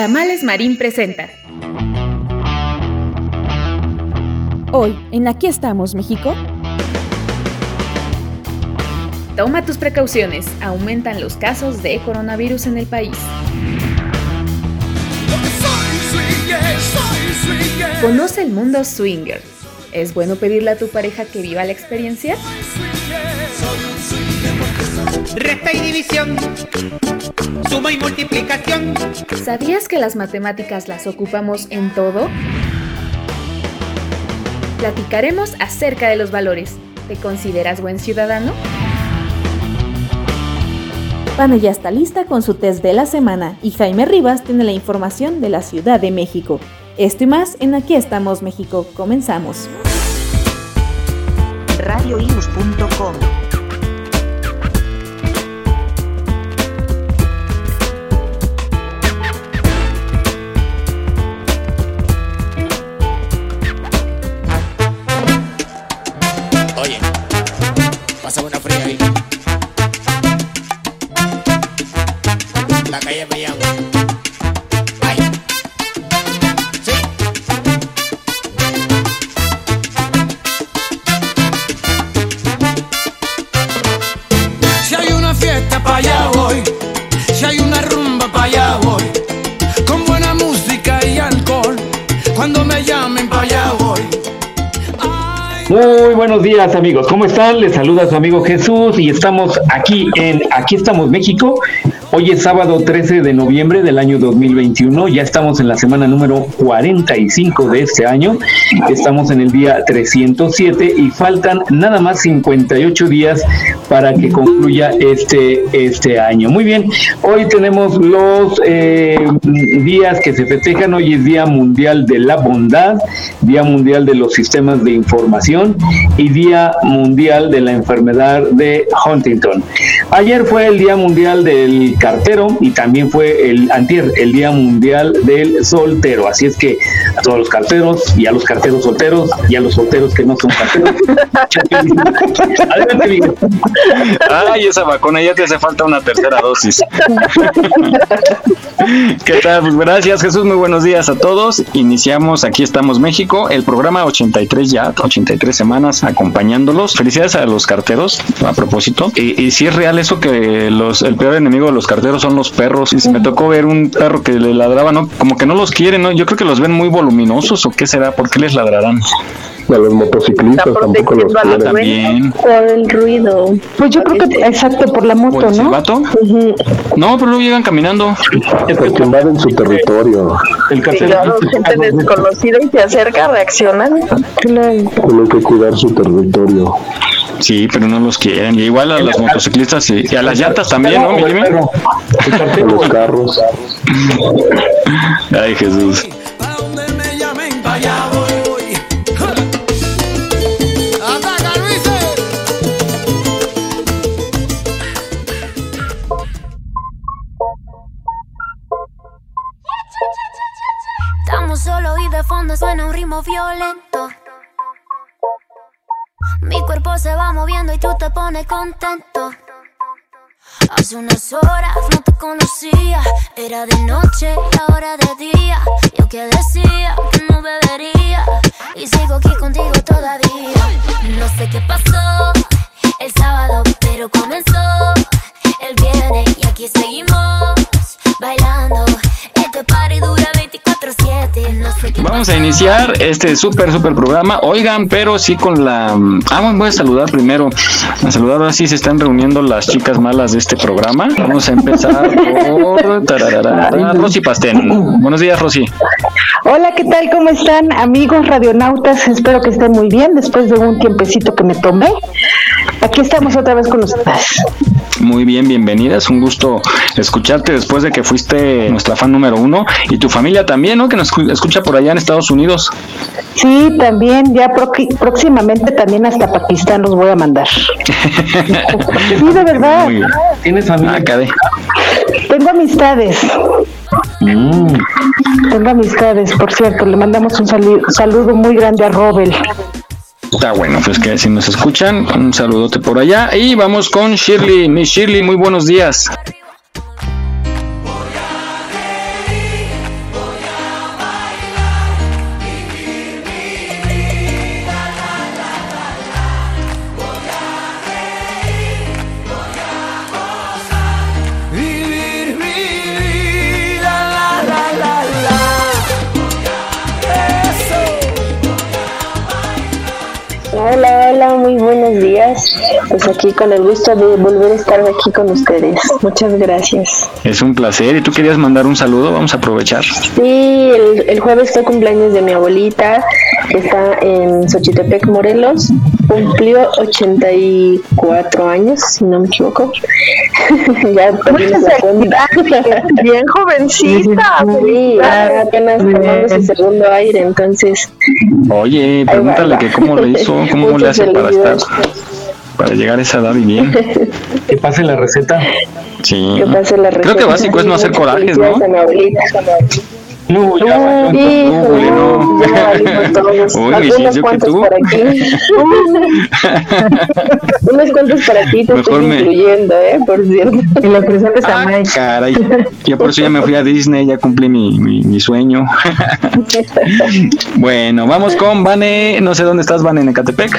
Tamales Marín presenta. Hoy, en Aquí estamos, México. Toma tus precauciones, aumentan los casos de coronavirus en el país. Conoce el mundo swinger. ¿Es bueno pedirle a tu pareja que viva la experiencia? Resta y división, suma y multiplicación. ¿Sabías que las matemáticas las ocupamos en todo? Platicaremos acerca de los valores. ¿Te consideras buen ciudadano? Pana ya está lista con su test de la semana y Jaime Rivas tiene la información de la Ciudad de México. Esto y más en Aquí estamos México. Comenzamos. radioius.com buenos días amigos, ¿cómo están? Les saluda su amigo Jesús y estamos aquí en Aquí estamos México. Hoy es sábado 13 de noviembre del año 2021, ya estamos en la semana número 45 de este año, estamos en el día 307 y faltan nada más 58 días para que concluya este, este año. Muy bien, hoy tenemos los eh, días que se festejan, hoy es Día Mundial de la Bondad, Día Mundial de los Sistemas de Información y Día Mundial de la Enfermedad de Huntington. Ayer fue el Día Mundial del Cartero y también fue el antier, el Día Mundial del Soltero. Así es que a todos los carteros y a los carteros solteros y a los solteros que no son carteros. Adelante, Miguel. Ay, esa vacuna ya te hace falta una tercera dosis. ¿Qué tal? Pues gracias, Jesús. Muy buenos días a todos. Iniciamos Aquí estamos México, el programa 83 ya, 83 semanas acompañándolos. Felicidades a los carteros, a propósito. Y, y si es real eso que los el peor enemigo de los carteros son los perros. Y me tocó ver un perro que le ladraba, ¿no? Como que no los quieren, ¿no? Yo creo que los ven muy voluminosos o qué será, ¿por qué les ladrarán? A los motociclistas tampoco los Ah, quieren. también. Por el ruido. Pues yo creo que exacto por la ¿O moto, el ¿no? silbato? No, pero luego llegan caminando. Porque invaden su territorio. El claro, gente desconocida y se acerca, reaccionan. Tienen que cuidar su territorio. Sí, pero no los quieren. Y igual a los motociclistas y, y a las llantas también, ¿no? El A los carros. Ay, Jesús. Suena un ritmo violento. Mi cuerpo se va moviendo y tú te pones contento. Hace unas horas no te conocía, era de noche y ahora de día. Yo que decía que no bebería y sigo aquí contigo todavía. No sé qué pasó el sábado, pero comenzó el viernes y aquí seguimos bailando. Este party dura 24/7, no sé qué Vamos a iniciar este súper, súper programa. Oigan, pero sí con la... Ah, bueno, voy a saludar primero. A saludar ahora sí se están reuniendo las chicas malas de este programa. Vamos a empezar por... tararara, Rosy Pastén. Buenos días, Rosy. Hola, ¿qué tal? ¿Cómo están, amigos radionautas? Espero que estén muy bien después de un tiempecito que me tomé. aquí estamos otra vez con ustedes. Muy bien, bienvenida. Es un gusto escucharte después de que fuiste nuestra fan número uno y tu familia también, ¿no? Que nos escucha por allá en Estados Unidos. Sí, también, ya próximamente también hasta Pakistán los voy a mandar. sí, de verdad. ¿Tienes familia? Ah, Tengo amistades. Mm. Tengo amistades, por cierto. Le mandamos un saludo muy grande a Robel. Está bueno, pues que si nos escuchan, un saludote por allá. Y vamos con Shirley. Mi Shirley, muy buenos días. Hola, muy días. Pues aquí con el gusto de volver a estar aquí con ustedes. Muchas gracias. Es un placer. ¿Y tú querías mandar un saludo? Vamos a aprovechar. Sí, el, jueves fue cumpleaños de mi abuelita, que está en Xochitepec, Morelos. Cumplió 84 años, si no me equivoco. ya Bien jovencita. Sí, apenas tomando su segundo aire, entonces. Oye, pregúntale que cómo le hizo, cómo le hace para estar para llegar a esa edad y bien. Que pase la receta. Sí. Que pase la receta. Creo que básico es no hacer corajes, ¿no? No, ya no, no, Uy, Unos cuantos por aquí. Unos cuantos para ti, te estoy me... incluyendo, ¿eh? Por cierto. Y la presentes a Mike. caray. Ya por eso ya me fui a Disney, ya cumplí mi, mi, mi sueño. bueno, vamos con Vane. No sé dónde estás, Vane, en Ecatepec.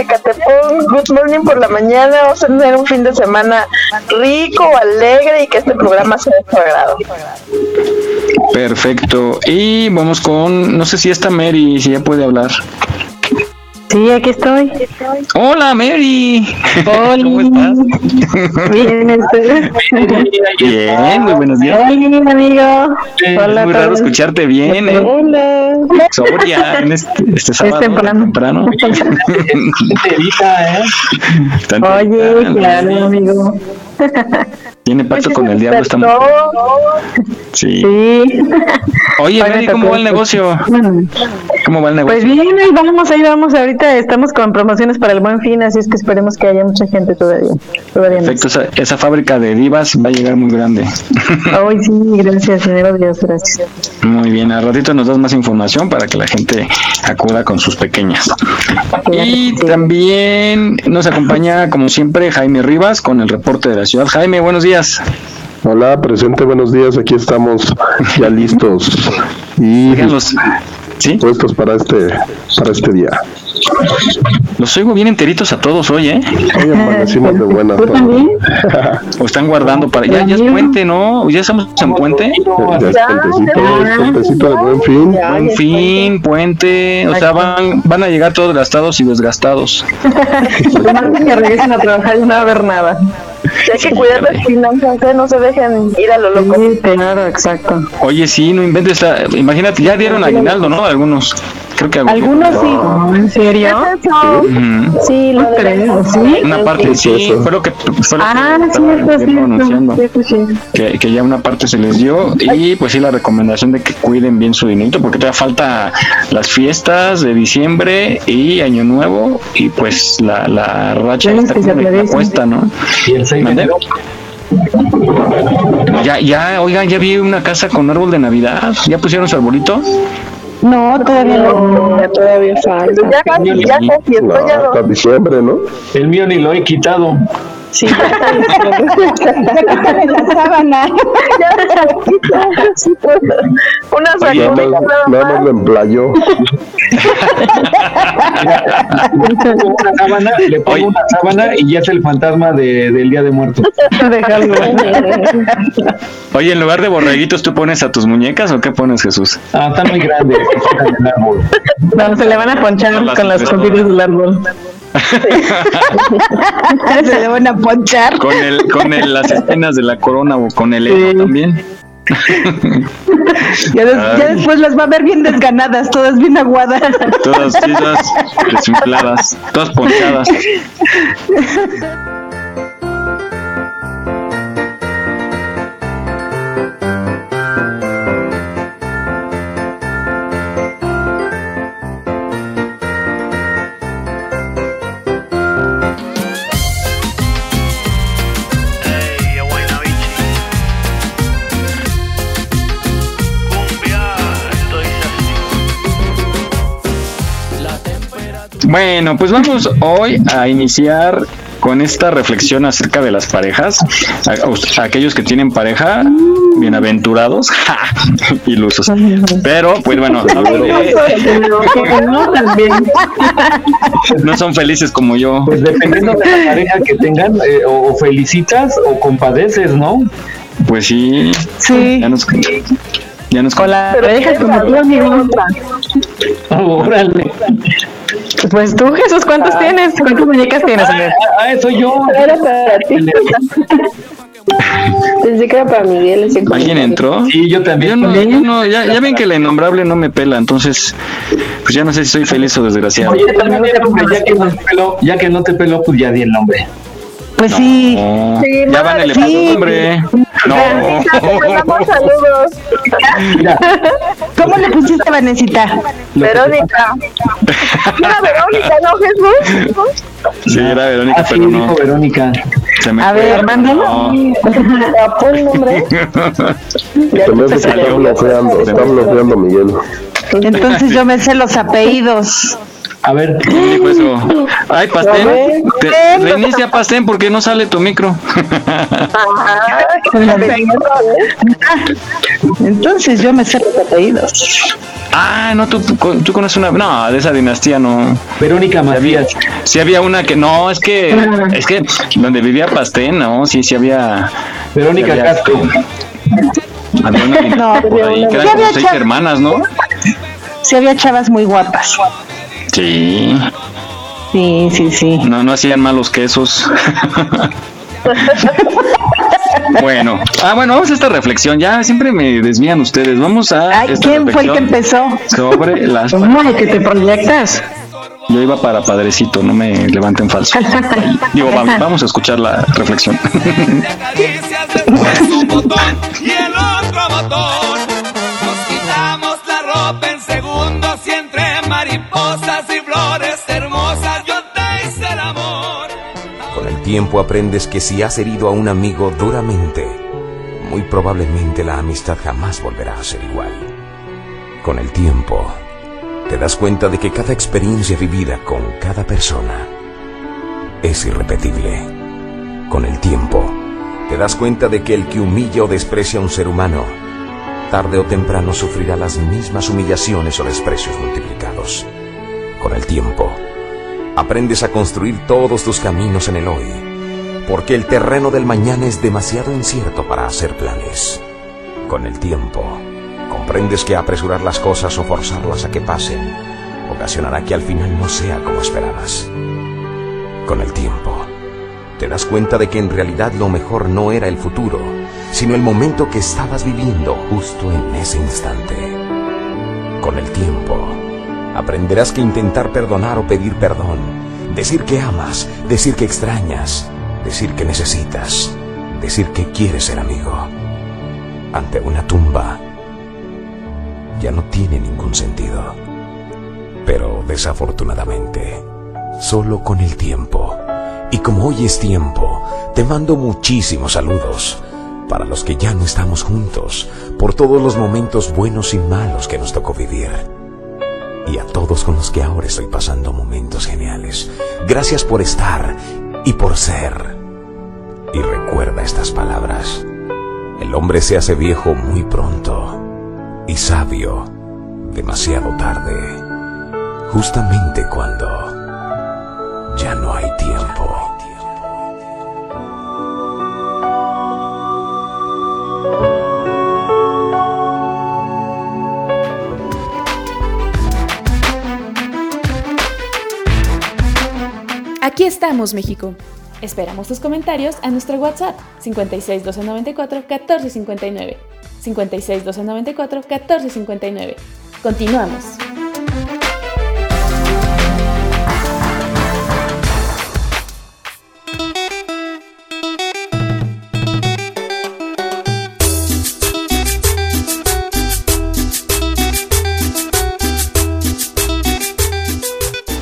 Ecatepec, Good Morning por la mañana. Vamos a tener un fin de semana rico, alegre y que este programa sea de su agrado. Perfecto. Y vamos con, no sé si está Mary, si ya puede hablar. Sí, aquí estoy. Hola, Mary. Hola. ¿Cómo estás? Bien, ¿ustedes? Bien, muy buenos días. Hola, amigo. Hola, es muy raro escucharte bien. ¿eh? Hola. Soria, en este, este sábado. Es temprano. temprano. ¿eh? Oye, claro, amigo. Tiene pacto con el diablo esta mujer. Sí. sí. Oye, Mary, ¿cómo va el negocio? ¿Cómo va el negocio? Pues bien, ahí vamos, ahí vamos. Ahorita estamos con promociones para el buen fin, así es que esperemos que haya mucha gente todavía. todavía Perfecto, esa, esa, fábrica de divas va a llegar muy grande. Ay, sí, gracias, señor Dios, gracias. Muy bien, al ratito nos das más información para que la gente acuda con sus pequeñas. Y también nos acompaña, como siempre, Jaime Rivas con el reporte de la ciudad. Jaime, buenos días. Hola, presente, buenos días. Aquí estamos ya listos y ¿Sí? puestos para este para este día. Los oigo bien enteritos a todos hoy, ¿eh? Hoy amanecimos de buenas. o están guardando para. Ya, ya es puente, ¿no? ¿Ya estamos en puente? Ya es puentecito, puentecito de buen fin. Buen fin, puente. O sea, van, van a llegar todos gastados y desgastados. que regresen a trabajar y no va a haber nada. Hay que cuidar las finanzas, ¿eh? no se dejen ir a lo loco. Sí, claro, exacto. Oye, sí, no inventes. La... Imagínate, ya dieron aguinaldo, ¿no? Algunos. Creo que algunos sí. ¿En serio? Sí, lo creo, ¿sí? Una parte sí, fue lo que fue lo ah, que sí, anunciando. Que, que ya una parte se les dio y pues sí la recomendación de que cuiden bien su dinero porque todavía falta las fiestas de diciembre y año nuevo y pues la, la racha está como la cuesta, ¿no? Y el 6 de enero. Ya, ya, oigan, ya vi una casa con árbol de Navidad. ¿Ya pusieron su arbolito? No, todavía no. Ya todavía falta. Ya casi, ya casi, estoy ya hasta diciembre, ¿no? El mío ni lo he quitado. Sí, ya la sábana. Una Nada sacudida más, nada más lo emplayó. una sábana, le pongo una sábana y ya es el fantasma de, del Día de Muertos. Oye, en lugar de borreguitos, ¿tú pones a tus muñecas o qué pones, Jesús? Ah, están muy grandes. están en el árbol. No, se le van a ponchar con las puntitas del árbol. Se le van a ponchar. Con el, con el, las espinas de la corona o con el heno también. Ya, des- ya después las va a ver bien desganadas, todas bien aguadas. Todas todas desinfladas, todas ponchadas. Bueno, pues vamos hoy a iniciar con esta reflexión acerca de las parejas. A, a aquellos que tienen pareja, bienaventurados, ¡ja! ilusos. Pero, pues bueno, no son felices como yo. Pues dependiendo de la pareja que tengan, eh, o, o felicitas o compadeces, ¿no? Pues sí. Sí. Ya nos, ya nos Con la pareja como tú, amigo. Órale. Pues tú, Jesús, ¿cuántos tienes? ¿Cuántas muñecas tienes? Ah, eso yo. Era para ti. Pensé que era para Miguel ese ¿Alguien entró? Sí, yo también. Yo no, yo no, ya, ya ven que la innombrable no me pela, entonces, pues ya no sé si soy feliz o desgraciado. Oye, también ya que no te peló, ya que no te peló, pues ya di el nombre. Pues sí. No, Sí, ya van el sí. hombre. No. saludos. ¿Cómo le pusiste, Vanesita? Verónica. Era Verónica, ¿no, Jesús? Sí, era Verónica, Ah, sí, pero dijo no. Verónica. Se me A fue. ver, mándalo. No. El nombre. Se está bloqueando, está bloqueando Miguel. Entonces yo me sé los apellidos. A ver. ¿Quién dijo eso? Ay, A Pastén. reinicia Pastén porque no sale tu micro. Entonces yo me sé los apellidos. Ah, no, tú, tú conoces una. No, de esa dinastía no. Verónica Macías. Sí había una que no, es que es que donde vivía Pastén, no, sí, sí había. Verónica sí había- Castro. Había una No, por ahí, que eran sí como había seis hermanas, ¿no? Sí había chavas muy guapas. Sí. Sí, sí, sí. No, no hacían malos quesos. bueno, ah, bueno, vamos a esta reflexión. Ya siempre me desvían ustedes. Vamos a. Ay, esta ¿quién fue el que empezó? Sobre las. No, que te proyectas. Yo iba para padrecito, no me levanten falso. Digo, vamos, vamos a escuchar la reflexión. Tiempo aprendes que si has herido a un amigo duramente, muy probablemente la amistad jamás volverá a ser igual. Con el tiempo, te das cuenta de que cada experiencia vivida con cada persona es irrepetible. Con el tiempo, te das cuenta de que el que humilla o desprecia a un ser humano, tarde o temprano sufrirá las mismas humillaciones o desprecios multiplicados. Con el tiempo, aprendes a construir todos tus caminos en el hoy, porque el terreno del mañana es demasiado incierto para hacer planes. Con el tiempo, comprendes que apresurar las cosas o forzarlas a que pasen ocasionará que al final no sea como esperabas. Con el tiempo, te das cuenta de que en realidad lo mejor no era el futuro, sino el momento que estabas viviendo justo en ese instante. Con el tiempo, aprenderás que intentar perdonar o pedir perdón, decir que amas, decir que extrañas, decir que necesitas, decir que quieres ser amigo, ante una tumba, ya no tiene ningún sentido. Pero desafortunadamente, solo con el tiempo, y como hoy es tiempo, te mando muchísimos saludos para los que ya no estamos juntos, por todos los momentos buenos y malos que nos tocó vivir. Y a todos con los que ahora estoy pasando momentos geniales. Gracias por estar y por ser. Y recuerda estas palabras. El hombre se hace viejo muy pronto y sabio demasiado tarde. Justamente cuando ya no hay tiempo. Estamos, México. Esperamos tus comentarios a nuestro WhatsApp 56 1294 1459. 56 1294 1459. Continuamos.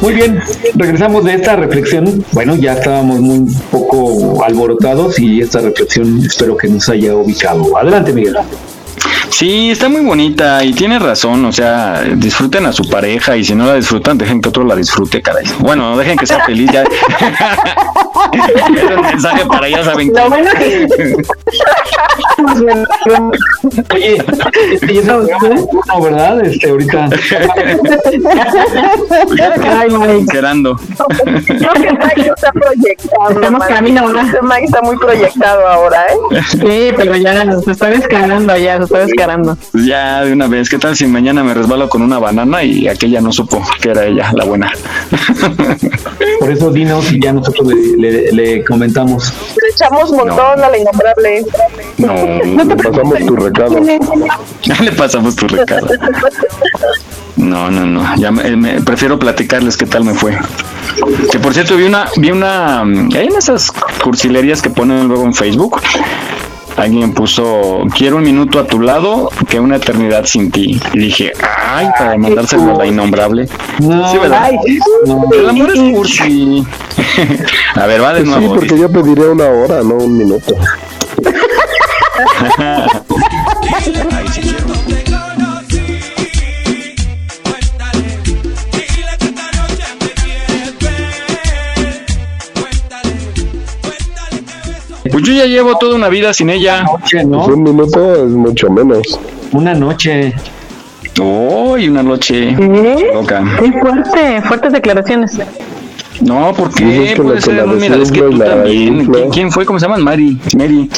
Muy bien, regresamos de esta reflexión. Bueno, ya estábamos muy poco alborotados y esta reflexión espero que nos haya ubicado. Adelante, Miguel. Sí, está muy bonita y tiene razón, o sea, disfruten a su pareja y si no la disfrutan, dejen que otro la disfrute, caray. Bueno, dejen que sea feliz ya. es un mensaje para ella, saben Lo bueno que... Oye, este, ya no, ¿verdad? Este, ahorita. Ay, Esperando. Creo que Mike está proyectado. Estamos camino ahora. Mike está muy proyectado ahora, ¿eh? Sí, pero ya se está descarando ya, se está Pues ya de una vez, ¿qué tal si mañana me resbalo con una banana y aquella no supo que era ella, la buena? Por eso dinos y ya nosotros le, le, le comentamos. Le echamos montón a la innombrable. No, Le pasamos tu recado. le pasamos tu recado. No, no, no. Ya me, me- prefiero platicarles qué tal me fue. Que por cierto vi una, vi una, mm, hay en esas cursilerías que ponen luego en Facebook. Alguien puso, quiero un minuto a tu lado que una eternidad sin ti. Y dije, ay, para mandárselo a la innombrable. No, Sí, ¿verdad? Ay, El amor es cursi. a ver, va de Pues sí, nuevo. porque yo pediría una hora, no un minuto. Pues yo ya llevo toda una vida sin ella. Noche, Pues ¿no? un minuto es mucho menos. Una noche. Uy, una noche ¿Eh? loca. Qué fuerte, fuertes declaraciones. No, ¿por es qué? que la Puede que ser, la mira, es que desinfla tú y la también. infla. ¿Quién, quién fue? ¿Cómo se llama? Mari. Mary.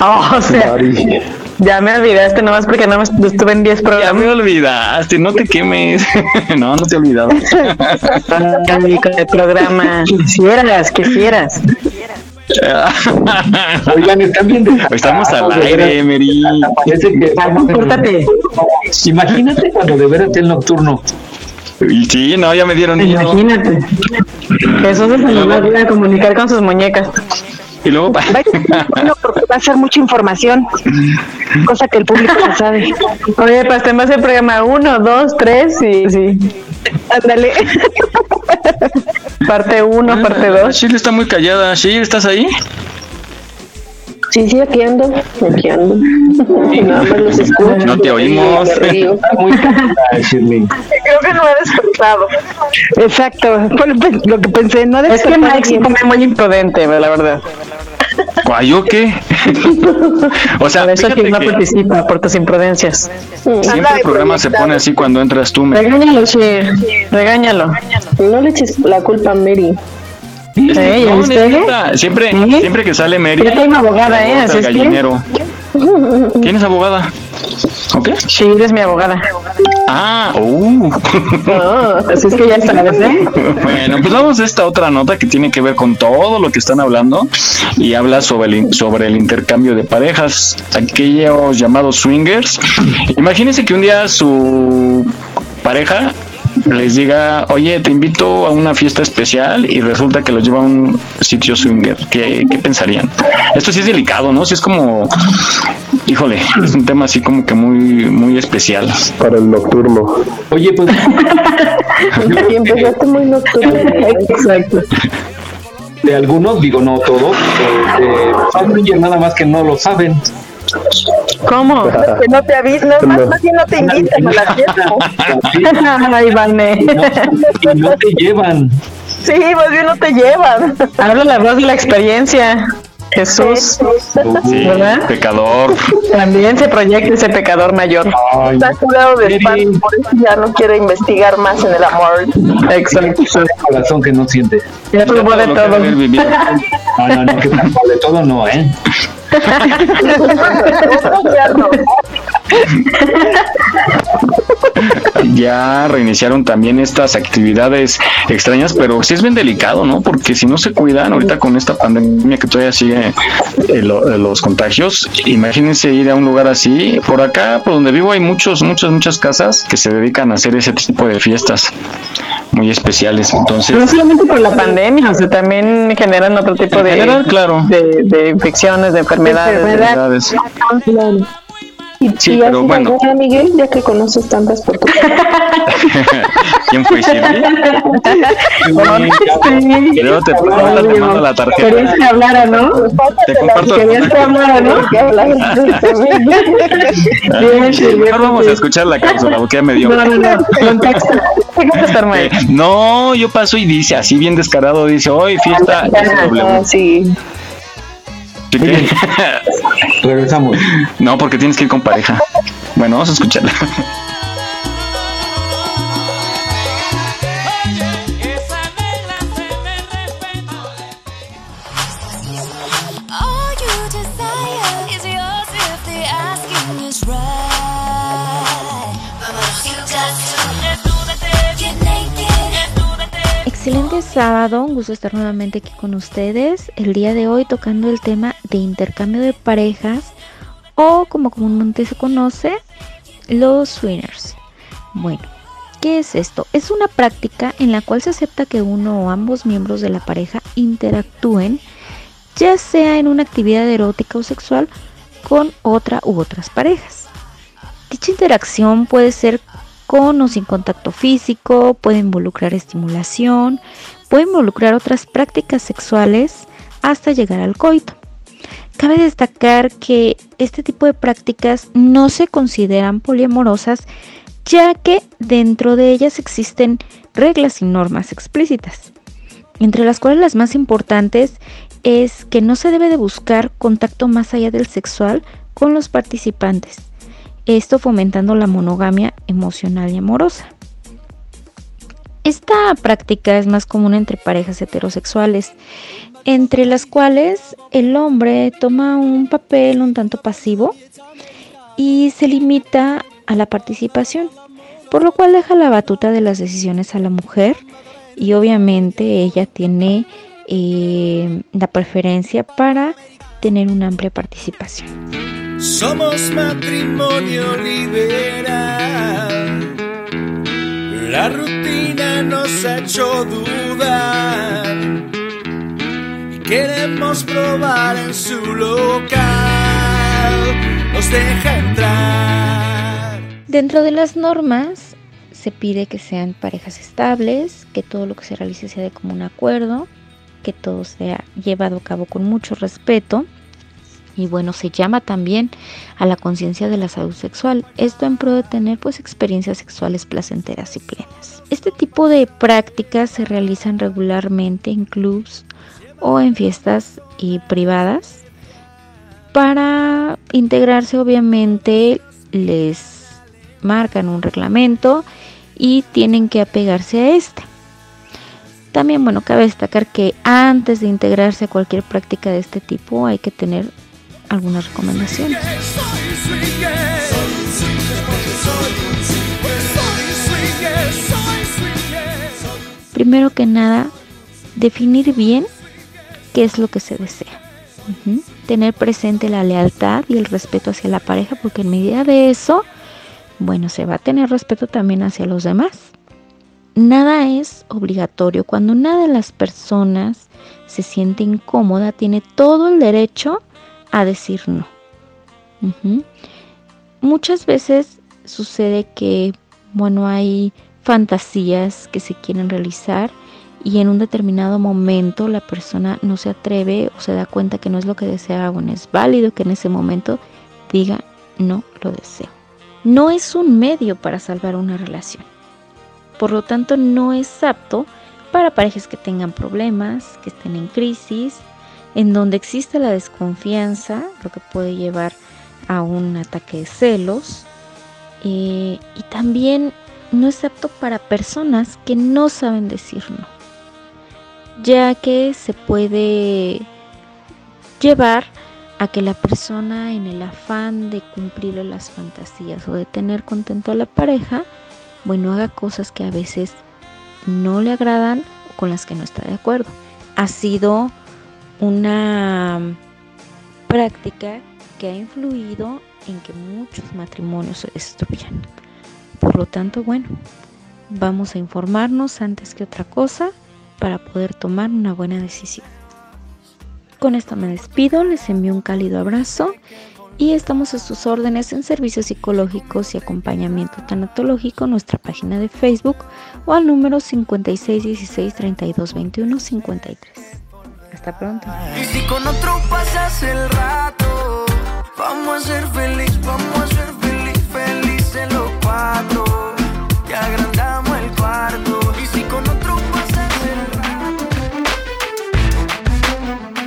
Oh, o sea, Mari. ya me olvidaste nomás porque no estuve en 10 Ya programas. me olvidaste, no te quemes. no, no te he olvidado. El programa. Quisieras, quisieras. Oigan, están bien desagradables, Estamos al aire. Mary. Parece que Córtate. Imagínate cuando de veras el nocturno. Y sí, no, ya me dieron miedo. Imagínate. Jesús se nos va a comunicar con sus muñecas. Y luego, va a ser mucha información, cosa que el público no sabe. Oye, pues te vas el programa 1, 2, 3 y sí. Ándale. Parte 1, parte 2. Shirley está muy callada. Shirley, ¿estás ahí? Sí, sí, aquí ando, aquí ando. Nada más los escucho. No te oímos. Muy callada, Shirley. Creo que no he despertado. Exacto, fue lo que pensé, no Es que Mike muy imprudente, la verdad. ¿Cuál, ¿Yo qué? o sea, Por eso que no que participa, por tus imprudencias. siempre el programa se pone así cuando entras tú. me- Regáñalo, Shir. Regáñalo. No le eches la culpa a Mary. ¿Eh? ¿Ya No, viste? neta, siempre, siempre que sale Mary. Ya tengo abogada, ¿eh? Así es que- gallinero. ¿Quién es abogada? ¿Ok? Shir es mi abogada. Ah, uh. así es que ya sabes, ¿eh? Bueno, pues vamos a esta otra nota que tiene que ver con todo lo que están hablando y habla sobre el, sobre el intercambio de parejas, aquellos llamados swingers. Imagínense que un día su pareja les diga, oye, te invito a una fiesta especial y resulta que los lleva a un sitio swinger. ¿Qué, qué pensarían? Esto sí es delicado, ¿no? Sí es como, híjole, es un tema así como que muy, muy especial. Para el nocturno. Oye, pues. Y empezaste muy nocturno. Exacto. De algunos, digo no todos, eh, eh, nada más que no lo saben. ¿Cómo? Que no te avisan, no, más, más bien no te invitan a la fiesta. Ay, Vane. Y no te llevan. Sí, más bien no te llevan. Habla la voz de la experiencia. Jesús, Sí, ¿verdad? pecador. También se proyecta ese pecador mayor. Ay, Está curado de espanto, por eso ya no quiere investigar más en el amor. Exacto. corazón que no siente. Ya probó de todo. No, no, no, que tampoco de todo no, ¿eh? ya reiniciaron también estas actividades extrañas, pero sí es bien delicado, ¿no? Porque si no se cuidan ahorita con esta pandemia que todavía sigue eh, los contagios, imagínense ir a un lugar así. Por acá, por donde vivo, hay muchos, muchas, muchas casas que se dedican a hacer ese tipo de fiestas muy especiales. Entonces, no solamente por la pandemia, o sea, también generan otro tipo de, claro. de, infecciones, de enfermedades. ¿Y, sí, pero bueno. Miguel, ya que conoces tantas por tu ¿Quién fue Shirley? Pero te, te mando la tarjeta. Querías que hablara, ¿no? Te comparto. Querías que hablara, ¿no? Que hablara. Mejor vamos a escuchar la cápsula, porque ya me dio. No, no, no. Contexto. Eh, no, yo paso y dice, así bien descarado, dice, hoy fiesta. Sí. Regresamos. No, porque tienes que ir con pareja. Bueno, vamos a escucharla. Excelente sábado, un gusto estar nuevamente aquí con ustedes. El día de hoy tocando el tema de intercambio de parejas o como comúnmente se conoce, los swingers. Bueno, ¿qué es esto? Es una práctica en la cual se acepta que uno o ambos miembros de la pareja interactúen, ya sea en una actividad erótica o sexual, con otra u otras parejas. Dicha interacción puede ser con o sin contacto físico, puede involucrar estimulación, puede involucrar otras prácticas sexuales hasta llegar al coito. Cabe destacar que este tipo de prácticas no se consideran poliamorosas ya que dentro de ellas existen reglas y normas explícitas, entre las cuales las más importantes es que no se debe de buscar contacto más allá del sexual con los participantes, esto fomentando la monogamia emocional y amorosa. Esta práctica es más común entre parejas heterosexuales, entre las cuales el hombre toma un papel un tanto pasivo y se limita a la participación, por lo cual deja la batuta de las decisiones a la mujer y obviamente ella tiene eh, la preferencia para tener una amplia participación. Somos matrimonio liberal. La rutina nos ha hecho dudar. Y queremos probar en su local. Nos deja entrar. Dentro de las normas se pide que sean parejas estables, que todo lo que se realice sea de común acuerdo, que todo sea llevado a cabo con mucho respeto y bueno, se llama también a la conciencia de la salud sexual, esto en pro de tener pues experiencias sexuales placenteras y plenas. Este tipo de prácticas se realizan regularmente en clubs o en fiestas y privadas. Para integrarse obviamente les marcan un reglamento y tienen que apegarse a este. También, bueno, cabe destacar que antes de integrarse a cualquier práctica de este tipo hay que tener algunas recomendaciones. Primero que nada, definir bien qué es lo que se desea. Tener presente la lealtad y el respeto hacia la pareja, porque en medida de eso, bueno, se va a tener respeto también hacia los demás. Nada es obligatorio. Cuando una de las personas se siente incómoda, tiene todo el derecho a decir no. Muchas veces sucede que, bueno, hay fantasías que se quieren realizar y en un determinado momento la persona no se atreve o se da cuenta que no es lo que desea, bueno, es válido que en ese momento diga no lo deseo. No es un medio para salvar una relación. Por lo tanto, no es apto para parejas que tengan problemas, que estén en crisis en donde existe la desconfianza, lo que puede llevar a un ataque de celos, eh, y también no es apto para personas que no saben decir no, ya que se puede llevar a que la persona en el afán de cumplir las fantasías o de tener contento a la pareja, bueno, haga cosas que a veces no le agradan o con las que no está de acuerdo. Ha sido una práctica que ha influido en que muchos matrimonios se destruyan. Por lo tanto, bueno, vamos a informarnos antes que otra cosa para poder tomar una buena decisión. Con esto me despido, les envío un cálido abrazo y estamos a sus órdenes en servicios psicológicos y acompañamiento tanatológico en nuestra página de Facebook o al número 5616 3221 53. Hasta pronto. Y si con otro pasas el rato, vamos a ser feliz, vamos a ser feliz, felices los cuatro. Y agrandamos el cuarto. Y si con otro pasas el rato.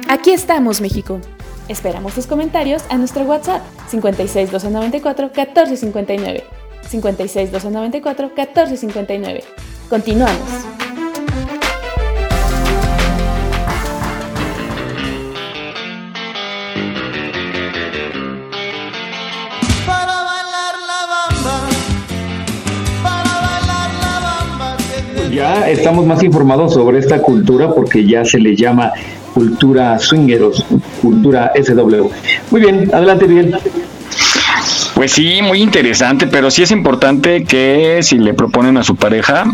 Aquí estamos, México. Esperamos tus comentarios a nuestro WhatsApp 56 294 1459. 56 294 1459. Continuamos. Ya estamos más informados sobre esta cultura porque ya se le llama cultura swingeros, cultura SW. Muy bien, adelante Miguel. Pues sí, muy interesante, pero sí es importante que si le proponen a su pareja,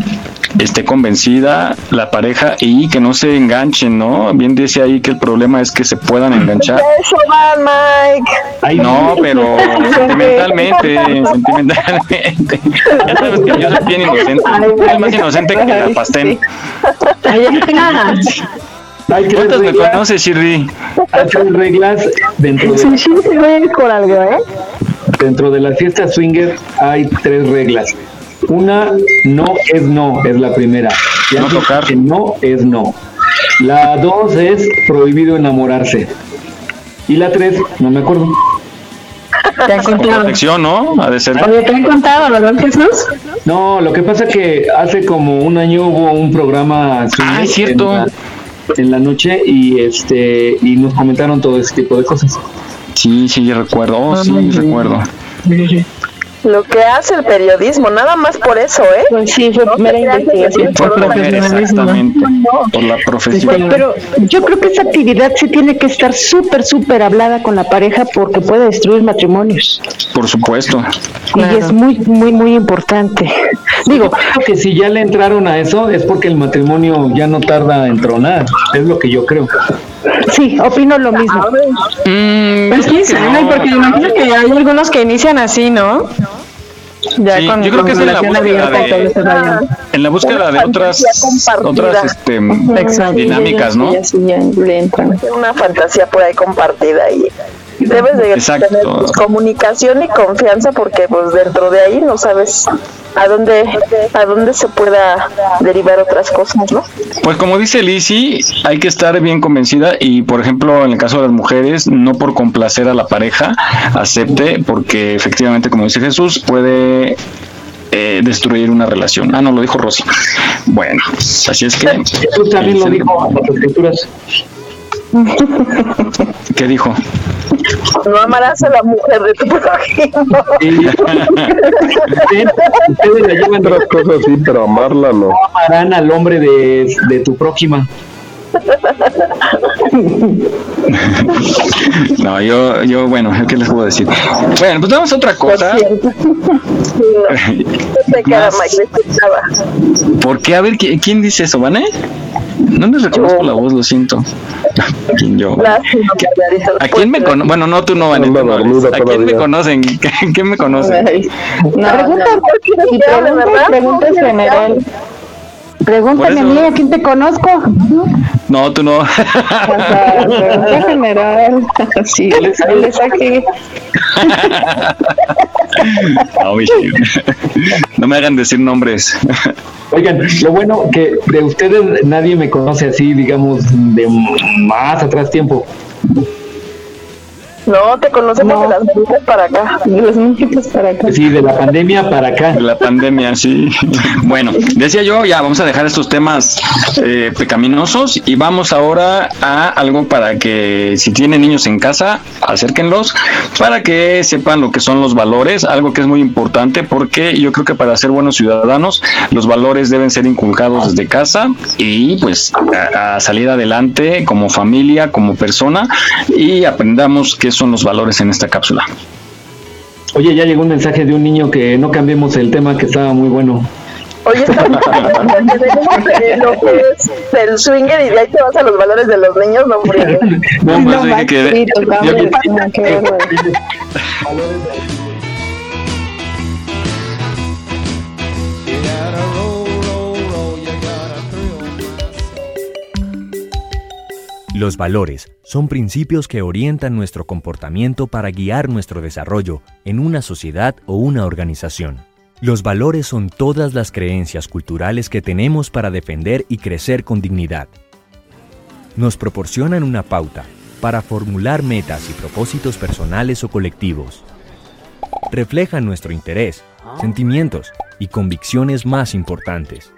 esté convencida la pareja y que no se enganchen, ¿no? Bien dice ahí que el problema es que se puedan enganchar. Eso va, Mike. Ay, no, pero sentimentalmente, sentimentalmente. Ya sabes que yo soy bien inocente. Soy más inocente que la pastel. Tres ¿Cuántas me reglas, conoces, Shirley? hay reglas dentro de, Sí, sí, sí, voy por algo, ¿eh? Dentro de la fiesta swinger hay tres reglas. Una, no es no, es la primera. Ya No tocar. que no es no. La dos es prohibido enamorarse. Y la tres, no me acuerdo. Te han Con contado. protección, ¿no? Ha de ser. Te han contado, ¿verdad, Jesús? No, lo que pasa que hace como un año hubo un programa Ah, es cierto. En, la, en la noche y este y nos comentaron todo ese tipo de cosas. Sí, sí, yo recuerdo. Oh, sí, recuerdo. Lo que hace el periodismo, nada más por eso, ¿eh? Pues sí, fue mera investigación. Por Exactamente. Por la profesión. Pues, pero yo creo que esa actividad sí tiene que estar súper, súper hablada con la pareja porque puede destruir matrimonios. Por supuesto. Y es muy, muy, muy importante. Digo, Creo que si ya le entraron a eso es porque el matrimonio ya no tarda en tronar. Es lo que yo creo. Sí, opino lo mismo. Mm, Pues quién sabe, no. porque imagino que hay algunos que inician así, ¿no? Ya Sí, con, yo creo que es en la búsqueda de, rollo. en la búsqueda de otras, otras este, dinámicas, ¿no? Una fantasía por ahí compartida y debes de Exacto. tener pues, comunicación y confianza porque pues dentro de ahí no sabes a dónde a dónde se pueda derivar otras cosas, ¿no? Pues como dice Lizzy, hay que estar bien convencida y, por ejemplo, en el caso de las mujeres, no por complacer a la pareja, acepte, porque efectivamente, como dice Jesús, puede eh, destruir una relación. Ah, no, lo dijo Rosy. Bueno, así es que... Jesús también lo dijo en las escrituras. ¿Qué dijo? No amarás a la mujer de tu prójimo. Ustedes la llevan Otras cosas sí, pero amarla no. amarán al hombre de, de tu próxima. No, yo, yo, bueno, ¿qué les puedo decir? Bueno, pues vamos a otra cosa. Te queda Más. Mike, te escuchaba. ¿Por qué? A ver, ¿qui- ¿quién dice eso, Vane? No les reconozco la voz, lo siento. ¿Quién yo? ¿A quién me conocen? Bueno, no, tú no, Vane. tú no Anda hables. dormida ¿A quién me conocen? ¿Quién me conoce? Ay, No, Pregunta, no. Y pregunta, pregunta general. Pregúntame a mí, ¿a quién te conozco? No, tú no. O sea, pregunta general. Sí, él es aquí. No, me hagan decir nombres. Oigan, lo bueno que de ustedes nadie me conoce así, digamos, de más atrás tiempo. No, te conocemos de las muñecas para acá. De las muñecas para acá. Sí, de la pandemia para acá. De la pandemia, sí. Bueno, decía yo, ya vamos a dejar estos temas eh, pecaminosos y vamos ahora a algo para que si tienen niños en casa, acérquenlos para que sepan lo que son los valores, algo que es muy importante porque yo creo que para ser buenos ciudadanos los valores deben ser inculcados desde casa y pues a, a salir adelante como familia, como persona y aprendamos son los valores en esta cápsula. Oye, ya llegó un mensaje de un niño que no cambiemos el tema que estaba muy bueno. Oye, estamos hablando de lo que es del swinger y de ahí te vas a los valores de los niños, no hombre. No, dije que- Los valores son principios que orientan nuestro comportamiento para guiar nuestro desarrollo en una sociedad o una organización. Los valores son todas las creencias culturales que tenemos para defender y crecer con dignidad. Nos proporcionan una pauta para formular metas y propósitos personales o colectivos. Reflejan nuestro interés, sentimientos y convicciones más importantes.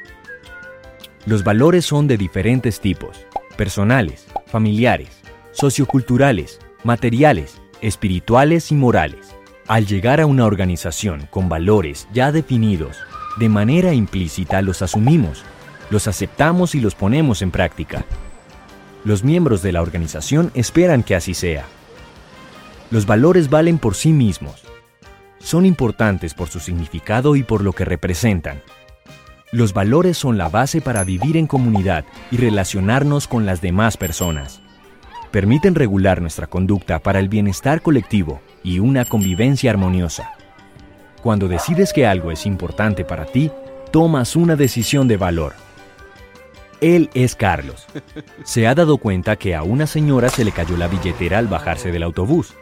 Los valores son de diferentes tipos, personales, familiares, socioculturales, materiales, espirituales y morales. Al llegar a una organización con valores ya definidos, de manera implícita los asumimos, los aceptamos y los ponemos en práctica. Los miembros de la organización esperan que así sea. Los valores valen por sí mismos. Son importantes por su significado y por lo que representan. Los valores son la base para vivir en comunidad y relacionarnos con las demás personas. Permiten regular nuestra conducta para el bienestar colectivo y una convivencia armoniosa. Cuando decides que algo es importante para ti, tomas una decisión de valor. Él es Carlos. Se ha dado cuenta que a una señora se le cayó la billetera al bajarse del autobús.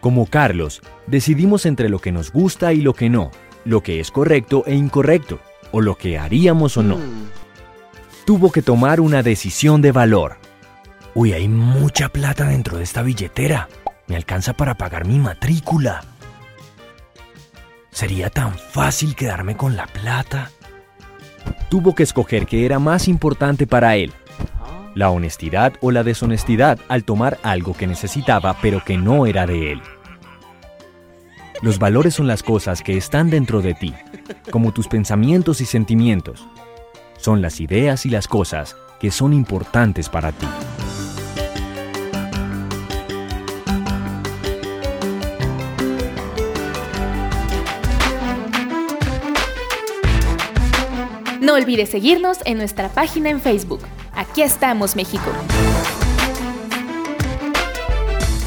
Como Carlos, decidimos entre lo que nos gusta y lo que no, lo que es correcto e incorrecto, o lo que haríamos o no. Tuvo que tomar una decisión de valor. Uy, hay mucha plata dentro de esta billetera. Me alcanza para pagar mi matrícula. ¿Sería tan fácil quedarme con la plata? Tuvo que escoger qué era más importante para él. La honestidad o la deshonestidad al tomar algo que necesitaba pero que no era de él. Los valores son las cosas que están dentro de ti, como tus pensamientos y sentimientos. Son las ideas y las cosas que son importantes para ti. No olvides seguirnos en nuestra página en Facebook. Aquí estamos, México.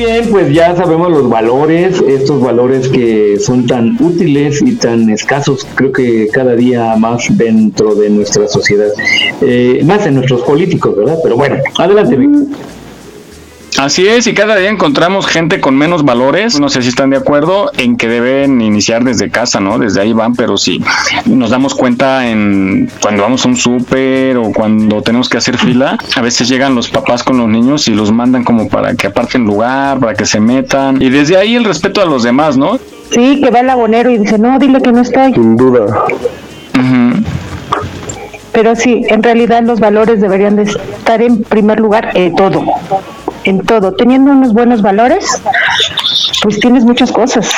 Bien, pues ya sabemos los valores, estos valores que son tan útiles y tan escasos, creo que cada día más dentro de nuestra sociedad, Eh, más en nuestros políticos, ¿verdad? Pero bueno, adelante. Vic. Así es, y cada día encontramos gente con menos valores, no sé si están de acuerdo, en que deben iniciar desde casa, ¿no? Desde ahí van, pero sí, nos damos cuenta en cuando vamos a un súper o cuando tenemos que hacer fila, a veces llegan los papás con los niños y los mandan como para que aparten lugar, para que se metan, y desde ahí el respeto a los demás, ¿no? Sí, que va el abonero y dice, no, dile que no estoy. Sin duda. Pero sí, en realidad los valores deberían de estar en primer lugar en todo. En todo. Teniendo unos buenos valores, pues tienes muchas cosas.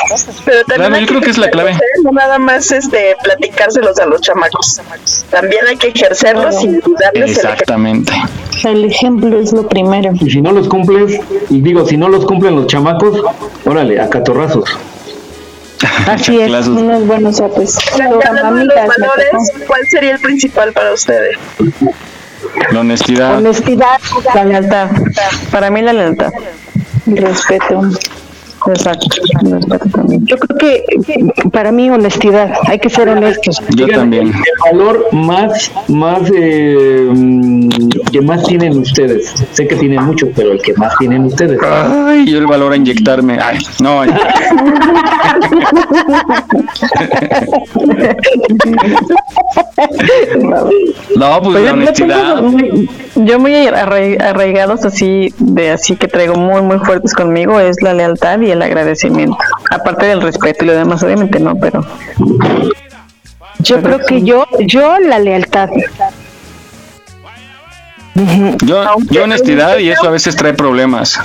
Pero también Claro, yo creo que es la clave. No nada más este, platicárselos a los chamacos. También hay que ejercerlos y darles el Exactamente. El ejemplo es lo primero. Y si no los cumples, y digo, si no los cumplen los chamacos, órale, a catorrazos. Así es, Clases. unos buenos apes. Los me valores. ¿cuál sería el principal para ustedes? La honestidad. Honestidad, la lealtad. Para mí la lealtad. El respeto. Exacto. Yo creo que para mí honestidad, hay que ser honestos. Yo también. El valor más, más, eh, mm, que más tienen ustedes. Sé que tienen mucho, pero el que más tienen ustedes. Ay, yo el valor a inyectarme. Ay, no. No, pues la honestidad. muy- yo muy arrai- arraigados así de así que traigo muy muy fuertes conmigo es la lealtad y el agradecimiento aparte del respeto y lo demás obviamente no pero Yo creo que yo, yo la lealtad. Yo, yo honestidad y eso a veces trae problemas.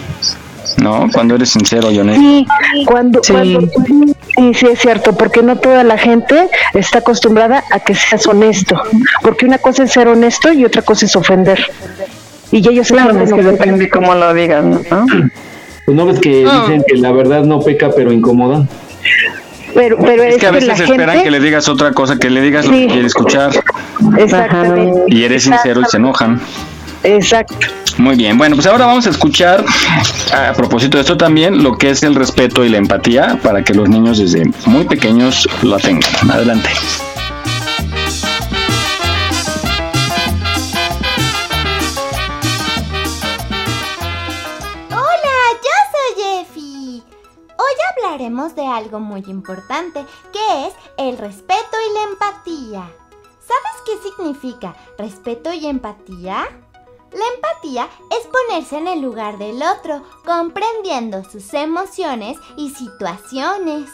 ¿No? Cuando eres sincero y honesto. Sí, cuando, cuando sí, sí es cierto, porque no toda la gente está acostumbrada a que seas honesto, porque una cosa es ser honesto y otra cosa es ofender. Y ellos claro saben es que depende cómo lo digan ¿no? Pues no ves que dicen que la verdad no peca, pero incomoda. Pero, pero Es es, que a que veces la esperan gente, que le digas otra cosa, que le digas lo que quiere escuchar. exactamente, Y eres sincero y se enojan. exacto. Muy bien, bueno, pues ahora vamos a escuchar, a propósito de esto también, lo que es el respeto y la empatía para que los niños desde muy pequeños lo tengan. Adelante. De algo muy importante, que es el respeto y la empatía. ¿Sabes qué significa respeto y empatía? La empatía es ponerse en el lugar del otro, comprendiendo sus emociones y situaciones.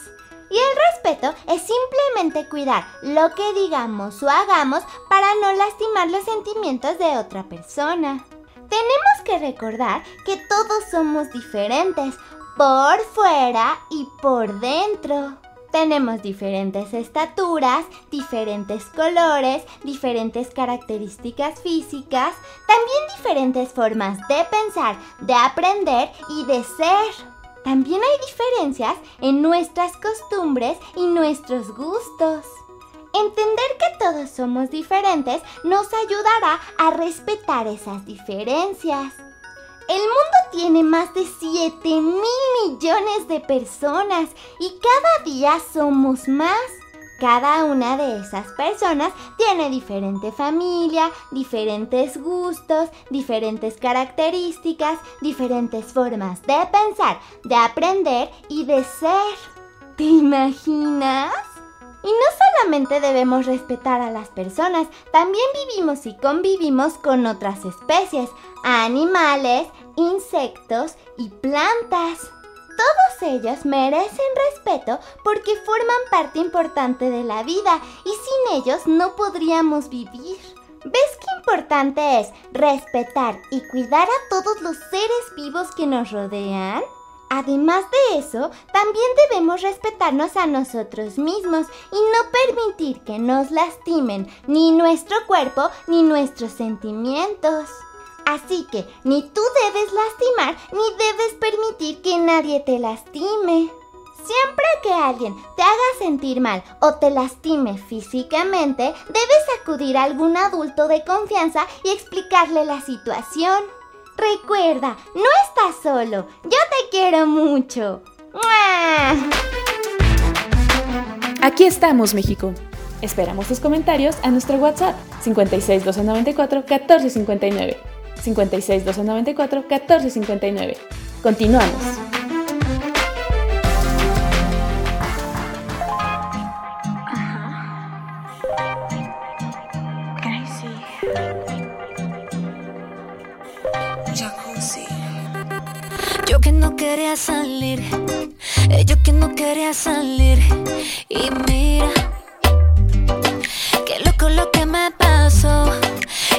Y el respeto es simplemente cuidar lo que digamos o hagamos para no lastimar los sentimientos de otra persona. Tenemos que recordar que todos somos diferentes, por fuera y por dentro. Tenemos diferentes estaturas, diferentes colores, diferentes características físicas, también diferentes formas de pensar, de aprender y de ser. También hay diferencias en nuestras costumbres y nuestros gustos. Entender que todos somos diferentes nos ayudará a respetar esas diferencias. El mundo tiene más de 7 mil millones de personas y cada día somos más. Cada una de esas personas tiene diferente familia, diferentes gustos, diferentes características, diferentes formas de pensar, de aprender y de ser. ¿Te imaginas? Y no solamente debemos respetar a las personas, también vivimos y convivimos con otras especies, animales, insectos y plantas. Todos ellos merecen respeto porque forman parte importante de la vida y sin ellos no podríamos vivir. ¿Ves qué importante es respetar y cuidar a todos los seres vivos que nos rodean? Además de eso, también debemos respetarnos a nosotros mismos y no permitir que nos lastimen ni nuestro cuerpo ni nuestros sentimientos. Así que ni tú debes lastimar ni debes permitir que nadie te lastime. Siempre que alguien te haga sentir mal o te lastime físicamente, debes acudir a algún adulto de confianza y explicarle la situación. Recuerda, no estás solo. Yo te quiero mucho. Aquí estamos, México. Esperamos tus comentarios a nuestro WhatsApp 56 294 1459. 56 294 1459. Continuamos. No quería salir, yo que no quería salir. Y mira, qué loco lo que me pasó,